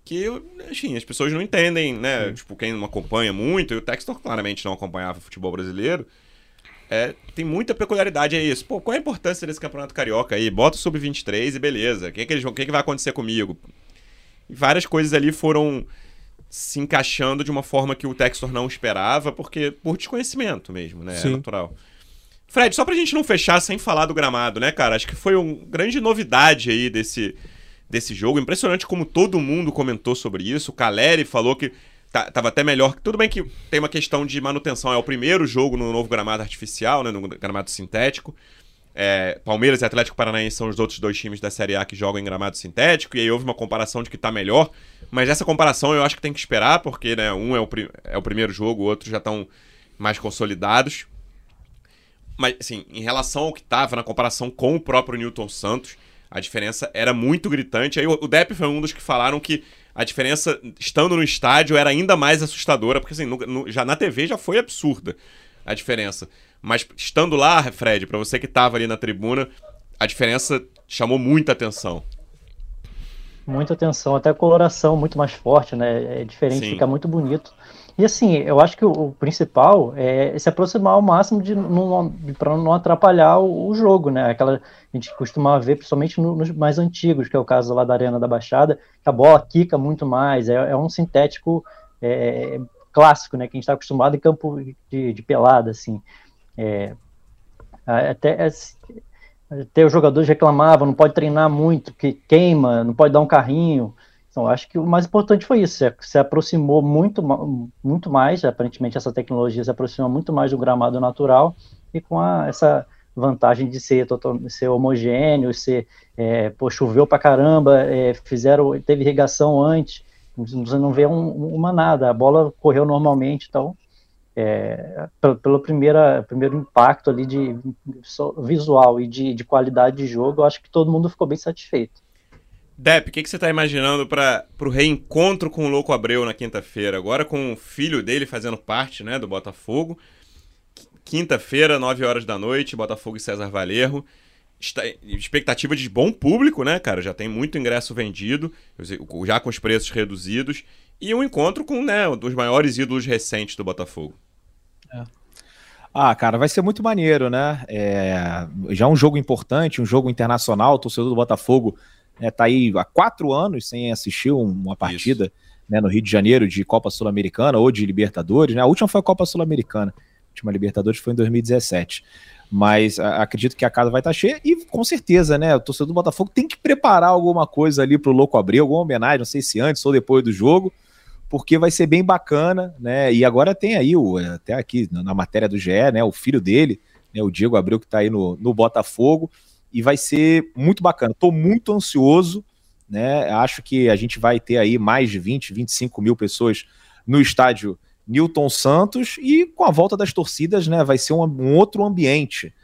Que, enfim, as pessoas não entendem, né? Sim. Tipo, quem não acompanha muito, e o Textor claramente não acompanhava futebol brasileiro. É, tem muita peculiaridade aí isso. Pô, qual é a importância desse campeonato carioca aí? Bota o sub-23 e beleza. O que, é que, eles, que, é que vai acontecer comigo? E várias coisas ali foram se encaixando de uma forma que o Textor não esperava, porque por desconhecimento mesmo, né? Sim. É natural. Fred, só pra gente não fechar sem falar do gramado, né, cara? Acho que foi uma grande novidade aí desse, desse jogo. Impressionante como todo mundo comentou sobre isso. O Caleri falou que tá, tava até melhor. Tudo bem que tem uma questão de manutenção. É o primeiro jogo no novo gramado artificial, né, no gramado sintético. É, Palmeiras e Atlético Paranaense são os outros dois times da Série A que jogam em gramado sintético, e aí houve uma comparação de que tá melhor, mas essa comparação eu acho que tem que esperar, porque né, um é o, é o primeiro jogo, outros já estão mais consolidados. Mas, assim, em relação ao que tava na comparação com o próprio Newton Santos, a diferença era muito gritante. Aí o, o Depp foi um dos que falaram que a diferença, estando no estádio, era ainda mais assustadora, porque assim, no, no, já na TV já foi absurda a diferença. Mas estando lá, Fred, para você que estava ali na tribuna, a diferença chamou muita atenção. Muita atenção, até a coloração muito mais forte, né? É diferente, Sim. fica muito bonito. E assim, eu acho que o, principal é se aproximar ao máximo de, de para não atrapalhar o, o, jogo, né? Aquela a gente costumava ver, principalmente no, nos mais antigos, que é o caso lá da Arena da Baixada, que a bola quica muito mais, é, é um sintético é, clássico, né? Que a gente está acostumado em campo de, de pelada, assim. É, até, até os jogadores reclamavam, não pode treinar muito, que queima, não pode dar um carrinho. Então, acho que o mais importante foi isso, se, se aproximou muito, muito mais, aparentemente essa tecnologia se aproxima muito mais do gramado natural e com a, essa vantagem de ser, ser homogêneo, ser, é, pô, choveu pra caramba, é, fizeram, teve irrigação antes, você não vê um, uma nada, a bola correu normalmente, então, é, pelo, pelo primeira, primeiro impacto ali de visual e de, de qualidade de jogo, eu acho que todo mundo ficou bem satisfeito. Depp, o que, que você está imaginando para o reencontro com o Louco Abreu na quinta-feira? Agora com o filho dele fazendo parte né, do Botafogo. Quinta-feira, 9 horas da noite, Botafogo e César Valerro. Expectativa de bom público, né, cara? Já tem muito ingresso vendido, já com os preços reduzidos. E um encontro com né, um dos maiores ídolos recentes do Botafogo. É. Ah, cara, vai ser muito maneiro, né? É, já um jogo importante, um jogo internacional, o torcedor do Botafogo é, tá aí há quatro anos sem assistir uma partida né, no Rio de Janeiro de Copa Sul-Americana ou de Libertadores. Né? A última foi a Copa Sul-Americana, a última Libertadores foi em 2017. Mas a, acredito que a casa vai estar tá cheia e com certeza, né? O torcedor do Botafogo tem que preparar alguma coisa ali para o Louco Abreu, alguma homenagem, não sei se antes ou depois do jogo, porque vai ser bem bacana, né? E agora tem aí, o, até aqui na matéria do GE, né? O filho dele, né, o Diego Abreu, que está aí no, no Botafogo e vai ser muito bacana. Estou muito ansioso, né? Acho que a gente vai ter aí mais de 20, 25 mil pessoas no estádio Newton Santos e com a volta das torcidas, né? Vai ser um, um outro ambiente,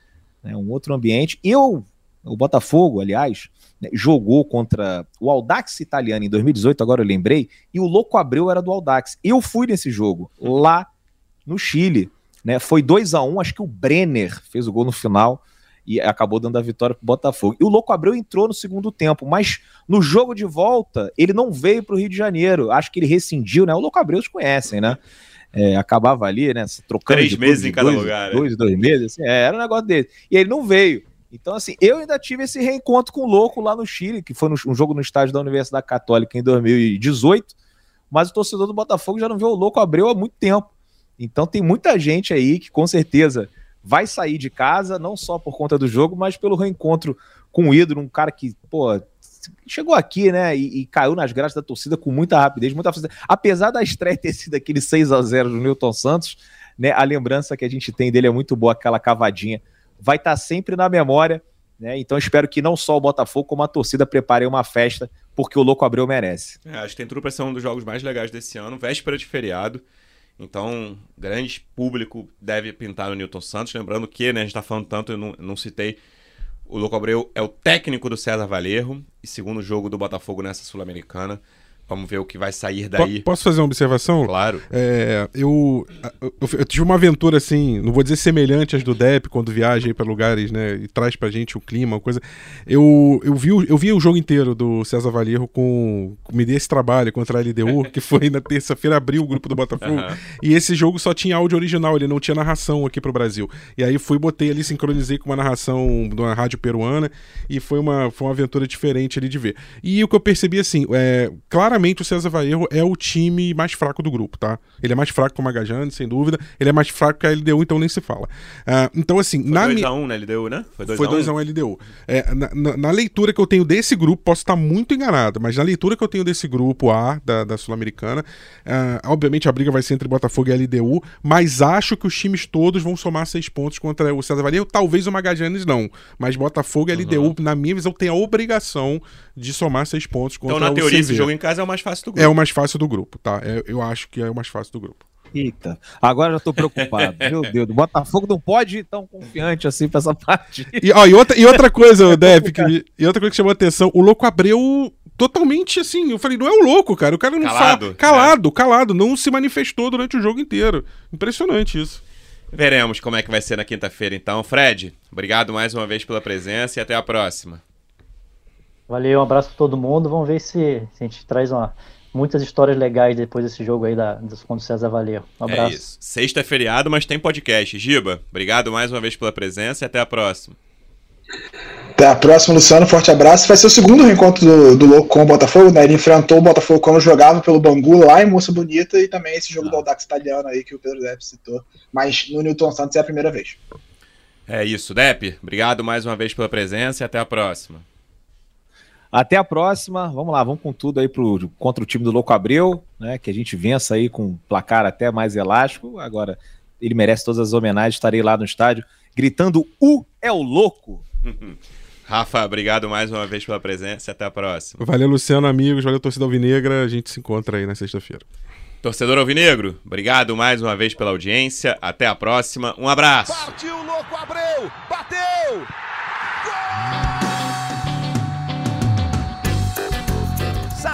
né? Um outro ambiente. Eu, o Botafogo, aliás, né, jogou contra o Aldax italiano em 2018, agora eu lembrei, e o Louco Abreu era do Aldax. Eu fui nesse jogo lá no Chile, né? Foi 2 a 1 um, acho que o Brenner fez o gol no final e acabou dando a vitória pro Botafogo. E o Louco Abreu entrou no segundo tempo, mas no jogo de volta ele não veio para o Rio de Janeiro. Acho que ele rescindiu, né? O Louco Abreu os conhecem, né? É, acabava ali, né? Trocando Três meses em cada dois, lugar. Né? Dois, dois meses, assim, é, era um negócio dele. E ele não veio. Então, assim, eu ainda tive esse reencontro com o Louco lá no Chile, que foi no, um jogo no estádio da Universidade Católica em 2018, mas o torcedor do Botafogo já não viu o Louco Abreu há muito tempo. Então tem muita gente aí que com certeza vai sair de casa, não só por conta do jogo, mas pelo reencontro com o ídolo, um cara que, pô, chegou aqui, né, e, e caiu nas graças da torcida com muita rapidez, muita facilidade. Apesar da estreia ter sido aquele 6 a 0 do Newton Santos, né, a lembrança que a gente tem dele é muito boa, aquela cavadinha. Vai estar tá sempre na memória, né? Então espero que não só o Botafogo, como a torcida preparem uma festa, porque o Louco Abreu merece. É, acho que tem tudo para ser um dos jogos mais legais desse ano, véspera de feriado. Então, grande público deve pintar no Newton Santos. Lembrando que, né, a gente está falando tanto, eu não, não citei. O Louco Abreu é o técnico do César Valerro e segundo jogo do Botafogo nessa Sul-Americana. Vamos ver o que vai sair daí. Posso fazer uma observação? Claro. É, eu, eu, eu, tive uma aventura assim, não vou dizer semelhante às do Depp, quando viaja para lugares, né, e traz pra gente o clima, uma coisa. Eu, eu, vi, eu vi o jogo inteiro do César Valerro com. Me dei esse trabalho contra a LDU, que foi na terça-feira, abriu o grupo do Botafogo. Uhum. E esse jogo só tinha áudio original, ele não tinha narração aqui pro Brasil. E aí fui, botei ali, sincronizei com uma narração de uma rádio peruana, e foi uma, foi uma aventura diferente ali de ver. E o que eu percebi, assim, é, claramente claramente o César Valerro é o time mais fraco do grupo, tá? Ele é mais fraco que o Magajane, sem dúvida. Ele é mais fraco que a LDU, então nem se fala. Uh, então, assim. Foi 2x1 mi... na LDU, né? Foi 2x1 um. LDU. É, na, na, na, leitura que eu tenho desse grupo, posso estar muito enganado, mas na leitura que eu tenho desse grupo A, da, da Sul-Americana, uh, obviamente a briga vai ser entre Botafogo e LDU, mas acho que os times todos vão somar seis pontos contra o César Valerro. Talvez o Magajanes não, mas Botafogo e LDU, uhum. na minha visão, tem a obrigação de somar seis pontos contra então, na o teoria, CV. esse jogo em casa é o mais fácil do grupo. É o mais fácil do grupo, tá? É, eu acho que é o mais fácil do grupo. Eita, agora já tô preocupado. Meu Deus, o Botafogo não pode ir tão confiante assim pra essa parte. E, ó, e, outra, e outra coisa, Depp, que, e outra coisa que chamou a atenção, o Louco Abreu totalmente assim, eu falei, não é o louco, cara, o cara não calado, fala, calado, é. calado, não se manifestou durante o jogo inteiro. Impressionante isso. Veremos como é que vai ser na quinta-feira, então. Fred, obrigado mais uma vez pela presença e até a próxima. Valeu, um abraço para todo mundo. Vamos ver se, se a gente traz uma, muitas histórias legais depois desse jogo aí da, dos contra o César Valeu. Um É abraço. isso. Sexta é feriado, mas tem podcast. Giba, obrigado mais uma vez pela presença e até a próxima. Até a próxima, Luciano. Forte abraço. Vai ser o segundo reencontro do, do Louco com o Botafogo, né? Ele enfrentou o Botafogo quando jogava pelo Bangu lá em Moça Bonita e também esse jogo do Audax italiano aí que o Pedro Depp citou. Mas no Newton Santos é a primeira vez. É isso, Depp. Obrigado mais uma vez pela presença e até a próxima. Até a próxima. Vamos lá, vamos com tudo aí pro, contra o time do Louco Abreu, né? Que a gente vença aí com um placar até mais elástico. Agora, ele merece todas as homenagens. Estarei lá no estádio gritando: O é o louco! Rafa, obrigado mais uma vez pela presença e até a próxima. Valeu, Luciano, amigos. Valeu, torcida alvinegra. A gente se encontra aí na sexta-feira. Torcedor Alvinegro, obrigado mais uma vez pela audiência. Até a próxima. Um abraço. Partiu, louco, Abreu! Bateu!